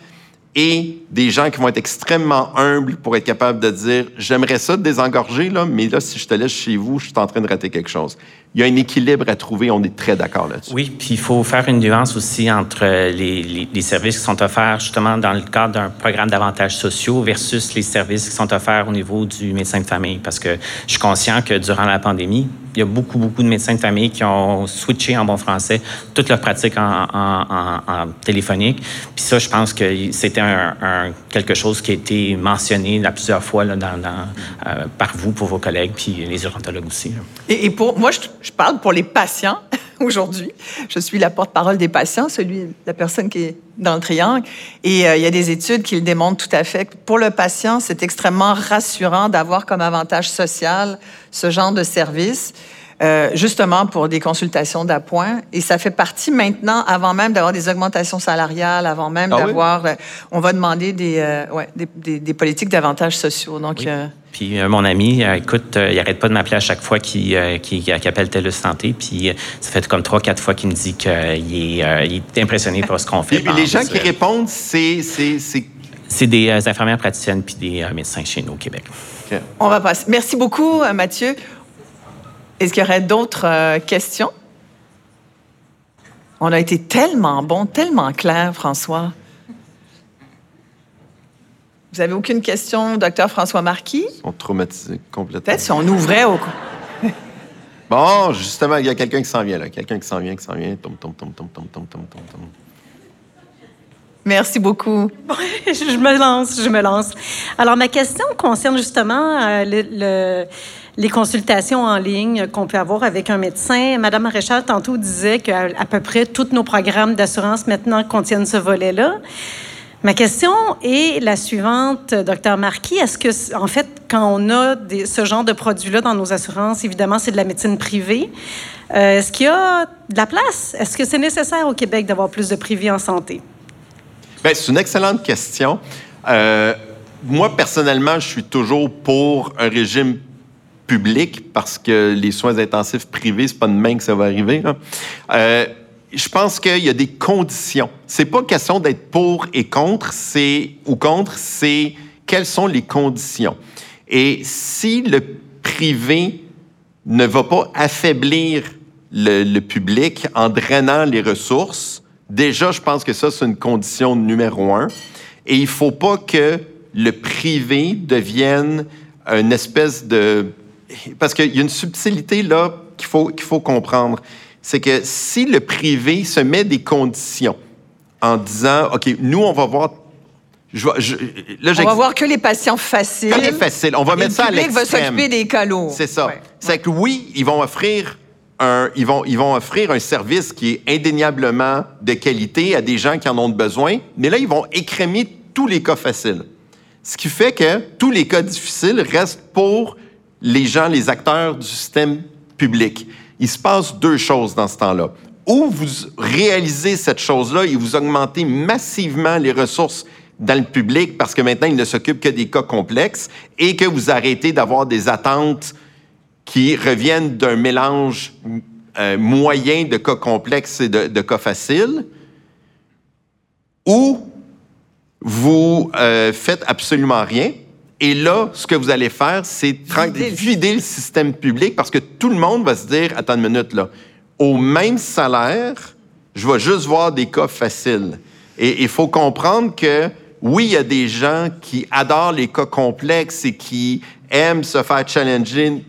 et des gens qui vont être extrêmement humbles pour être capables de dire j'aimerais ça te désengorger là, mais là si je te laisse chez vous, je suis en train de rater quelque chose. Il y a un équilibre à trouver, on est très d'accord là-dessus. Oui, puis il faut faire une nuance aussi entre les, les, services qui sont offerts justement dans le cadre d'un programme d'avantages sociaux versus les services qui sont offerts au niveau du médecin de famille. Parce que je suis conscient que durant la pandémie, il y a beaucoup, beaucoup de médecins de famille qui ont switché en bon français toute leur pratique en, en, téléphonique. Puis ça, je pense que c'était un, quelque chose qui a été mentionné là, plusieurs fois là, dans, euh, par vous, pour vos collègues, puis les urgentologues aussi. Et, pour moi, je, je, parle pour les patients <laughs> aujourd'hui. Je suis la porte-parole des patients, celui, la personne qui est dans le triangle. Et euh, il y a des études qui le démontrent tout à fait. Pour le patient, c'est extrêmement rassurant d'avoir comme avantage social ce genre de service. Euh, justement pour des consultations d'appoint. Et ça fait partie maintenant, avant même d'avoir des augmentations salariales, avant même ah d'avoir... Euh, on va demander des, ouais, des, des, politiques d'avantages sociaux. Donc, Puis mon ami, écoute, il arrête pas de m'appeler à chaque fois qu'il qu appelle TELUS Santé. Puis ça fait comme trois, quatre fois qu'il me dit qu'il est, il est impressionné par ce qu'on fait. Et puis les gens qui répondent, c'est... C'est des infirmières praticiennes puis des médecins chez nous au Québec. On va passer. Merci beaucoup, Mathieu. Est-ce qu'il y aurait d'autres euh, questions? On a été tellement bon, tellement clair, François. Vous avez aucune question, docteur François Marquis? On sont traumatisés complètement. Peut-être si on ouvrait au... <laughs> bon, justement, il y a quelqu'un qui s'en vient, là. Quelqu'un qui s'en vient, qui s'en vient. Tom, tom, tom, tom, tom, tom, tom, tom. Merci beaucoup. <laughs> je me lance, je me lance. Alors, ma question concerne justement euh, les consultations en ligne qu'on peut avoir avec un médecin. Madame Maréchal, tantôt, disait qu'à peu près tous nos programmes d'assurance maintenant contiennent ce volet-là. Ma question est la suivante, docteur Marquis. Est-ce que, en fait, quand on a ce genre de produits-là dans nos assurances, évidemment, c'est de la médecine privée, euh, est-ce qu'il y a de la place? Est-ce que c'est nécessaire au Québec d'avoir plus de privés en santé? Bien, c'est une excellente question. Euh, moi, personnellement, je suis toujours pour un régime public parce que les soins intensifs privés, c'est pas de même que ça va arriver. Je pense qu'il y a des conditions. C'est pas question d'être pour et contre, c'est ou contre, c'est quelles sont les conditions. Et si le privé ne va pas affaiblir le, public en drainant les ressources, déjà, je pense que ça, c'est une condition numéro un. Et il faut pas que le privé devienne une espèce de parce qu'il y a une subtilité là qu'il faut, qu'il faut comprendre. C'est que si le privé se met des conditions en disant, OK, nous, on va voir je, là, on va voir que les patients faciles. Que les faciles. On va mettre ça à l'extrême. va s'occuper des calots. C'est ça. c'est que oui, ils vont offrir un, ils vont, ils vont offrir un service qui est indéniablement de qualité à des gens qui en ont besoin, mais là, ils vont écrémer tous les cas faciles. Ce qui fait que tous les cas difficiles restent pour les gens, les acteurs du système public. Il se passe deux choses dans ce temps-là. Ou vous réalisez cette chose-là et vous augmentez massivement les ressources dans le public parce que maintenant, il ne s'occupe que des cas complexes et que vous arrêtez d'avoir des attentes qui reviennent d'un mélange euh, moyen de cas complexes et de, cas faciles. Ou vous euh, faites absolument rien et là, ce que vous allez faire, c'est vider le système public parce que tout le monde va se dire, attends une minute, là, au même salaire, je vais juste voir des cas faciles. Et il faut comprendre que, oui, il y a des gens qui adorent les cas complexes et qui aiment se faire challenger,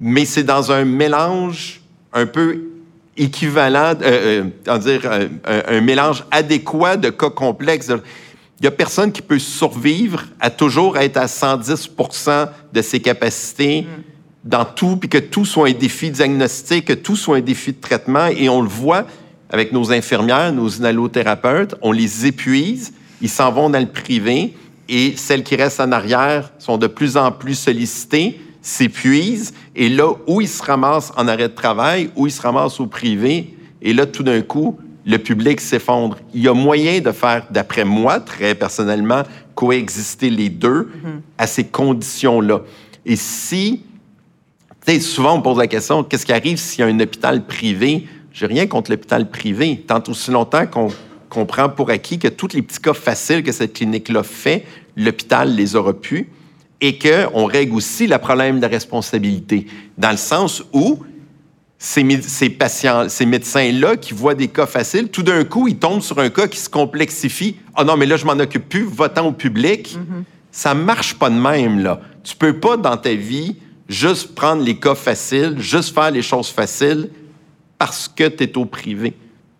mais c'est dans un mélange un peu équivalent, euh, euh dire, un, un, mélange adéquat de cas complexes. Il n'y a personne qui peut survivre à toujours être à 110% de ses capacités mm. dans tout, puis que tout soit un défi diagnostique, que tout soit un défi de traitement. Et on le voit, avec nos infirmières, nos inhalothérapeutes, on les épuise, ils s'en vont dans le privé et celles qui restent en arrière sont de plus en plus sollicitées, s'épuisent et là où ils se ramassent en arrêt de travail, où ils se ramassent au privé, et là tout d'un coup, le public s'effondre. Il y a moyen de faire, d'après moi, très personnellement, coexister les deux à ces conditions-là. Et si, tu sais, souvent on pose la question, qu'est-ce qui arrive s'il y a un hôpital privé? J'ai rien contre l'hôpital privé, tant aussi longtemps qu'on comprend pour acquis que tous les petits cas faciles que cette clinique-là fait, l'hôpital les aura pu, et qu'on règle aussi le problème de responsabilité, dans le sens où ces, patients, ces médecins-là qui voient des cas faciles, tout d'un coup, ils tombent sur un cas qui se complexifie. Ah oh non, mais là, je m'en occupe plus, votant au public. Mm-hmm. Ça marche pas de même, là. Tu peux pas, dans ta vie, juste prendre les cas faciles, juste faire les choses faciles parce que tu es au privé.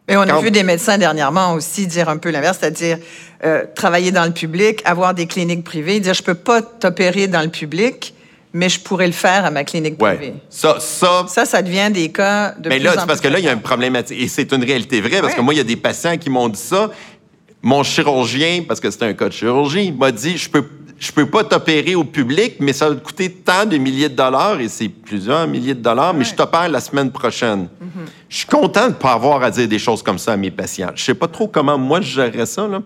Et on a vu des médecins dernièrement aussi dire un peu l'inverse, c'est-à-dire euh, travailler dans le public, avoir des cliniques privées, dire je peux pas t'opérer dans le public, mais je pourrais le faire à ma clinique privée. Ça, ça, ça, ça devient des cas de Mais là, c'est parce que là, il y a un problématique. Et c'est une réalité vraie, parce que moi, il y a des patients qui m'ont dit ça. Mon chirurgien, parce que c'était un cas de chirurgie, m'a dit, je peux je peux pas t'opérer au public, mais ça va te coûter tant de milliers de dollars, et c'est plusieurs milliers de dollars, mais je t'opère la semaine prochaine. Mm-hmm. Je suis content de ne pas avoir à dire des choses comme ça à mes patients. Je sais pas trop comment moi je gérerais ça, là,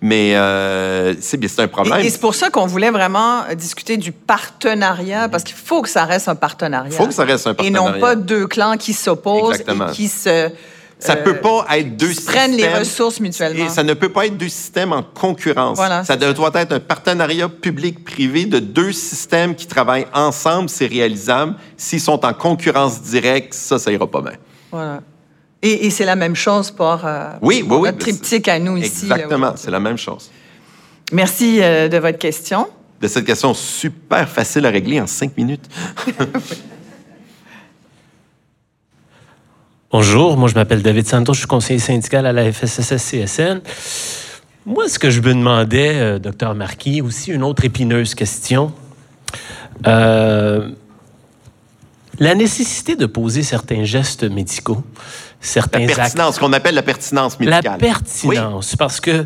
mais euh, c'est un problème. Et, c'est pour ça qu'on voulait vraiment discuter du partenariat, parce qu'il faut que ça reste un partenariat. Il faut que ça reste un partenariat. Et non pas deux clans qui s'opposent et qui se ça ne peut pas être deux systèmes. prennent les ressources mutuellement. Et ça ne peut pas être deux systèmes en concurrence. ça doit être un partenariat public-privé de deux systèmes qui travaillent ensemble, c'est réalisable. S'ils sont en concurrence directe, ça, ça ira pas bien. Voilà. Et, c'est la même chose pour, euh, oui, oui, notre triptyque à nous ici. Exactement, c'est la même chose. Merci euh, de votre question. De cette question super facile à régler en cinq minutes. <laughs> Bonjour, moi je m'appelle David Santos, je suis conseiller syndical à la FSSS-CSN. Moi, ce que je me demandais, euh, docteur Marquis, aussi une autre épineuse question. Euh, la nécessité de poser certains gestes médicaux, certains la pertinence, ce qu'on appelle la pertinence médicale. La pertinence, parce que,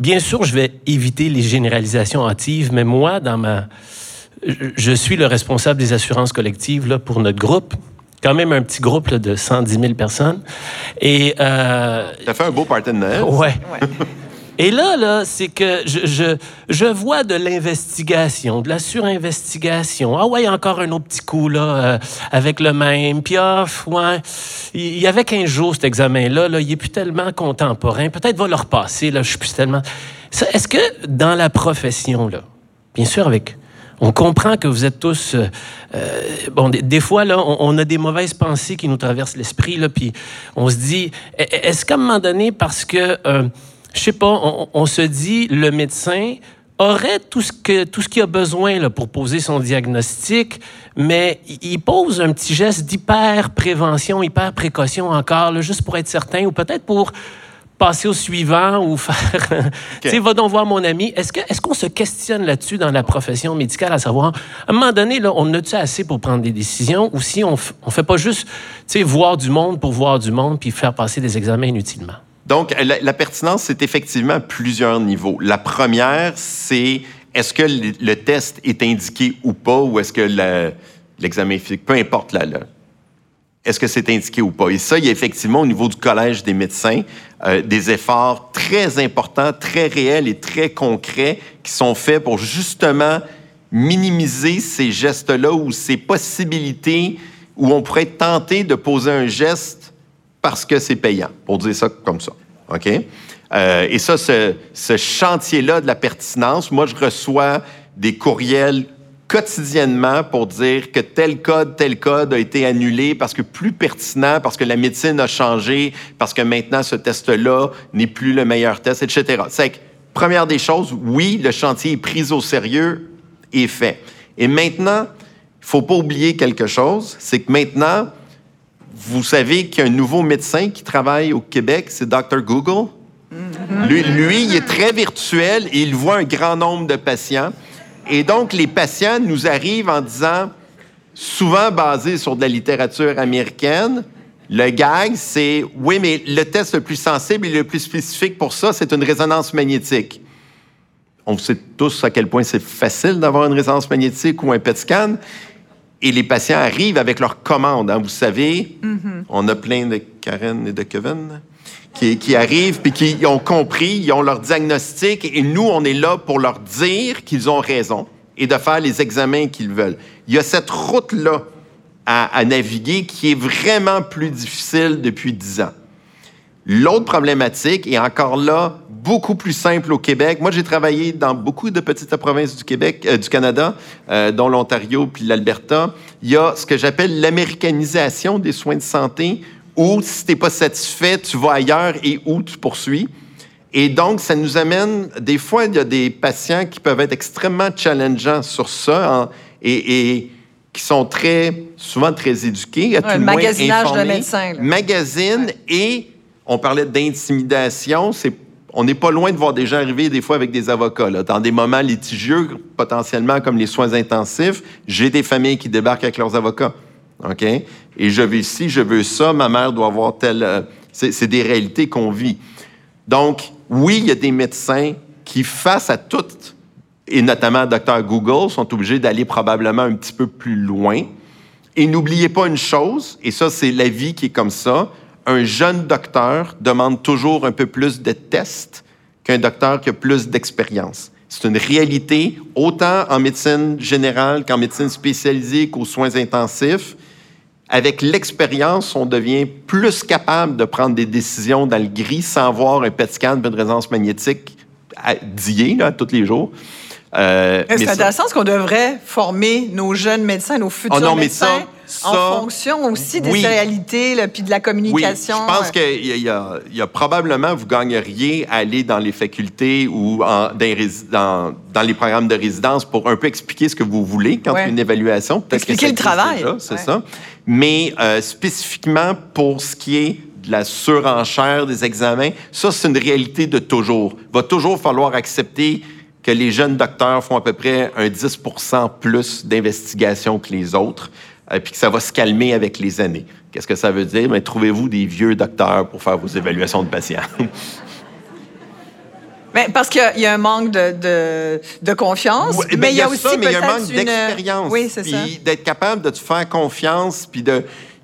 bien sûr, je vais éviter les généralisations hâtives, mais moi, dans ma... Je suis le responsable des assurances collectives là, pour notre groupe quand même un petit groupe de 110 000 personnes. Et. Euh, T'as fait un beau partenariat. Ouais. Et là, là, c'est que je, je, je, vois de l'investigation, de la surinvestigation. Ah ouais, encore un autre petit coup, là, euh, avec le même. Puis, ah, ouais, il y avait 15 jours, cet examen-là. Là, il est plus tellement contemporain. Peut-être va le repasser, là, je suis plus tellement... Est-ce que dans la profession, là, bien sûr, avec on comprend que vous êtes tous... Euh, euh, bon, des, fois, là, on, a des mauvaises pensées qui nous traversent l'esprit, là, puis on se dit, e, e, est-ce qu'à un moment donné, parce que, euh, je sais pas, on, se dit, le médecin aurait tout ce que tout ce qu'il a besoin là, pour poser son diagnostic, mais il pose un petit geste d'hyper prévention, hyper précaution encore, là, juste pour être certain, ou peut-être pour passer au suivant ou faire. <laughs> tu sais, va donc voir mon ami. Est-ce qu'on est qu'on se questionne là-dessus dans la profession médicale, à savoir, à un moment donné, là, on a-tu assez pour prendre des décisions ou si on ne fait pas juste, tu sais, voir du monde pour voir du monde puis faire passer des examens inutilement? Donc, la, pertinence, c'est effectivement à plusieurs niveaux. La première, c'est est-ce que le, test est indiqué ou pas, ou est-ce que l'examen physique, peu importe la, est-ce que c'est indiqué ou pas? Et ça, il y a effectivement au niveau du Collège des médecins euh, des efforts très importants, très réels et très concrets qui sont faits pour justement minimiser ces gestes-là ou ces possibilités où on pourrait tenté de poser un geste parce que c'est payant, pour dire ça comme ça. OK? Euh, et ça, ce chantier-là de la pertinence, moi, je reçois des courriels quotidiennement pour dire que tel code, tel code a été annulé parce que plus pertinent, parce que la médecine a changé, parce que maintenant ce test-là n'est plus le meilleur test, etc. C'est que, première des choses, oui, le chantier est pris au sérieux et fait. Et maintenant, il faut pas oublier quelque chose, c'est que maintenant, vous savez qu'il y a un nouveau médecin qui travaille au Québec, c'est Dr. Google. Lui, lui, il est très virtuel et il voit un grand nombre de patients. Et donc, les patients nous arrivent en disant, souvent basés sur de la littérature américaine, Le gag, c'est oui, mais le test le plus sensible et le plus spécifique pour ça, c'est une résonance magnétique. On sait tous à quel point c'est facile d'avoir une résonance magnétique ou un PET scan. Et les patients arrivent avec leur commande. hein. Vous savez, on a plein de Karen et de Kevin qui, qui arrivent puis qui ont compris, ils ont leur diagnostic et nous, on est là pour leur dire qu'ils ont raison et de faire les examens qu'ils veulent. Il y a cette route-là à, à naviguer qui est vraiment plus difficile depuis dix ans. L'autre problématique est encore là beaucoup plus simple au Québec. Moi, j'ai travaillé dans beaucoup de petites provinces du Québec, euh, du Canada, euh, dont l'Ontario puis l'Alberta. Il y a ce que j'appelle l'américanisation des soins de santé, où si t'es pas satisfait, tu vas ailleurs et où tu poursuis. Et donc, ça nous amène, des fois, il y a des patients qui peuvent être extrêmement challengeants sur ça et, et qui sont très, souvent très éduqués, à tout Ouais, le le moins magasinage de informés. médecins, là. Magazine et on parlait d'intimidation, c'est on n'est pas loin de voir des gens arriver des fois avec des avocats. Là. Dans des moments litigieux, potentiellement comme les soins intensifs, j'ai des familles qui débarquent avec leurs avocats. OK? Et je veux ci, je veux ça, ma mère doit avoir tel... euh, c'est des réalités qu'on vit. Donc, oui, il y a des médecins qui, face à tout, et notamment Dr Google, sont obligés d'aller probablement un petit peu plus loin. Et n'oubliez pas une chose, et ça, c'est la vie qui est comme ça, un jeune docteur demande toujours un peu plus de tests qu'un docteur qui a plus d'expérience. C'est une réalité, autant en médecine générale qu'en médecine spécialisée qu'aux soins intensifs. Avec l'expérience, on devient plus capable de prendre des décisions dans le gris sans voir un PET scan une résonance magnétique à dier là, tous les jours. Euh, C'est mais ça- intéressant parce qu'on devrait former nos jeunes médecins, nos futurs Oh non, mais médecins, ça- en fonction aussi des oui. réalités, là, puis de la Oui, communication. je pense euh, qu'il y, a- y y probablement, vous gagneriez à aller dans les facultés ou en- dans, les rési- dans- dans les programmes de résidence pour un peu expliquer ce que vous voulez quand Ouais. il y a une évaluation. Expliquer le travail. C'est Ouais. ça. Mais euh, spécifiquement pour ce qui est de la surenchère des examens, ça, c'est une réalité de toujours. Il va toujours falloir accepter que les jeunes docteurs font à peu près un 10% plus d'investigation que les autres, euh, puis que ça va se calmer avec les années. Qu'est-ce que ça veut dire? Ben, trouvez-vous des vieux docteurs pour faire vos évaluations de patients? mais <laughs> parce qu'il y a- il y, a un manque de, de, de confiance, Oui, mais ben, il y a aussi ça, mais y a un manque une- d'expérience. Oui, c'est ça. Puis d'être capable de te faire confiance, puis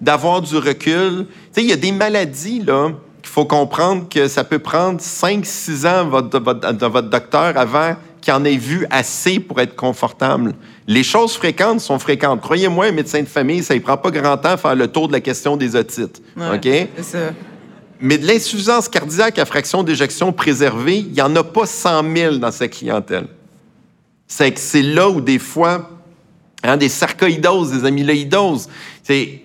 d'avoir du recul. Tu sais, il y a des maladies, là, qu'il faut comprendre que ça peut prendre 5-6 ans votre, de, votre, de votre docteur avant qu'il en ait vu assez pour être confortable. Les choses fréquentes sont fréquentes. Croyez-moi, un médecin de famille, ça ne prend pas grand temps à faire le tour de la question des otites. Ouais, OK? c'est ça. Mais de l'insuffisance cardiaque à fraction d'éjection préservée, il n'y en a pas 100 000 dans sa clientèle. C'est que c'est là où des fois, hein, des sarcoïdoses, des amyloïdoses, c'est,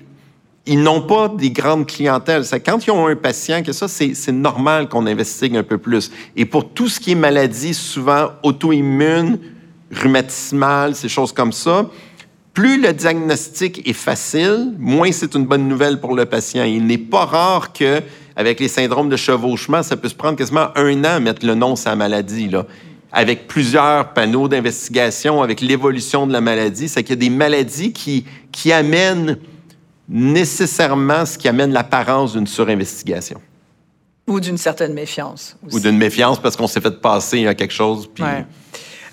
ils n'ont pas des grandes clientèles. C'est quand ils ont un patient que ça, c'est, c'est normal qu'on investigue un peu plus. Et pour tout ce qui est maladie, souvent auto-immune, rhumatismale, ces choses comme ça, plus le diagnostic est facile, moins c'est une bonne nouvelle pour le patient. Il n'est pas rare que, avec les syndromes de chevauchement, ça peut se prendre quasiment un an à mettre le nom sur la maladie. Là. Avec plusieurs panneaux d'investigation, avec l'évolution de la maladie, c'est qu'il y a des maladies qui, qui amènent nécessairement ce qui amène l'apparence d'une surinvestigation Ou d'une certaine méfiance. ou aussi. d'une méfiance parce qu'on s'est fait passer à quelque chose. Puis... Ouais.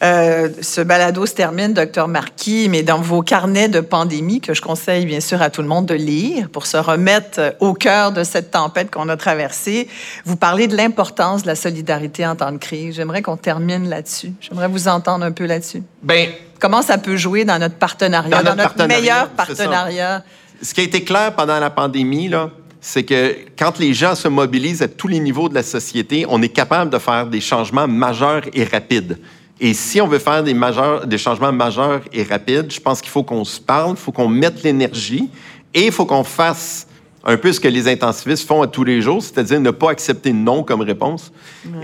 Euh, ce balado se termine, docteur Marquis, mais dans vos carnets de pandémie, que je conseille bien sûr à tout le monde de lire pour se remettre au cœur de cette tempête qu'on a traversée, vous parlez de l'importance de la solidarité en temps de crise. J'aimerais qu'on termine là-dessus. J'aimerais vous entendre un peu là-dessus. Ben, Comment ça peut jouer dans notre partenariat, Dans dans, notre partenariat, meilleur partenariat? ce qui a été clair pendant la pandémie, là, c'est que quand les gens se mobilisent à tous les niveaux de la société, on est capable de faire des changements majeurs et rapides. Et si on veut faire des, majeurs, des changements majeurs et rapides, je pense qu'il faut qu'on se parle, il faut qu'on mette l'énergie et il faut qu'on fasse un peu ce que les intensivistes font à tous les jours, c'est-à-dire ne pas accepter non comme réponse.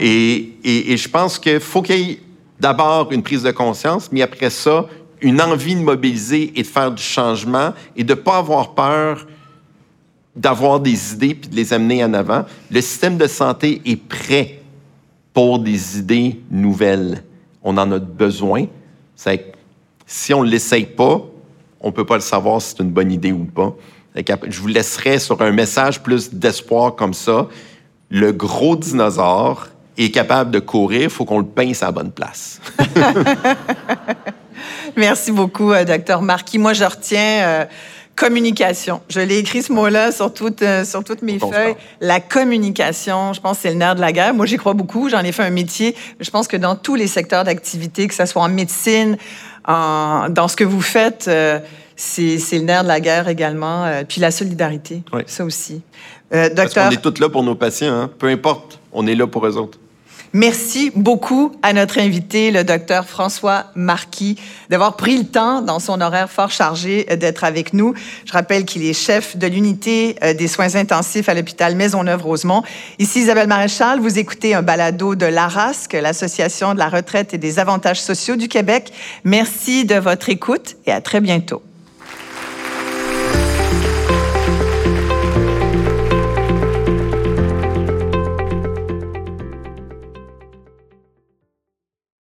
Et, et- et je pense qu'il faut qu'il y ait d'abord une prise de conscience, mais après ça, une envie de mobiliser et de faire du changement et de ne pas avoir peur d'avoir des idées puis de les amener en avant. Le système de santé est prêt pour des idées nouvelles. On en a besoin. C'est si on ne l'essaye pas, on ne peut pas le savoir si c'est une bonne idée ou pas. Je vous laisserai sur un message plus d'espoir comme ça. Le gros dinosaure est capable de courir, il faut qu'on le pince à bonne place. <laughs> Merci beaucoup, euh, docteur Marquis. Moi, je retiens euh, communication. Je l'ai écrit ce mot-là sur, toutes, euh, sur toutes mes feuilles. La communication, je pense c'est le nerf de la guerre. Moi, j'y crois beaucoup. J'en ai fait un métier. Je pense que dans tous les secteurs d'activité, que ce soit en médecine, en, dans ce que vous faites, c'est le nerf de la guerre également. puis la solidarité, ça aussi. docteur... Parce qu'on est tous là pour nos patients. Hein? Peu importe, on est là pour eux autres. Merci beaucoup à notre invité, le docteur François Marquis, d'avoir pris le temps dans son horaire fort chargé d'être avec nous. Je rappelle qu'il est chef de l'unité euh, des soins intensifs à l'hôpital Maisonneuve-Rosemont. Ici Isabelle Maréchal, vous écoutez un balado de l'ARASC, l'Association de la retraite et des avantages sociaux du Québec. Merci de votre écoute et à très bientôt.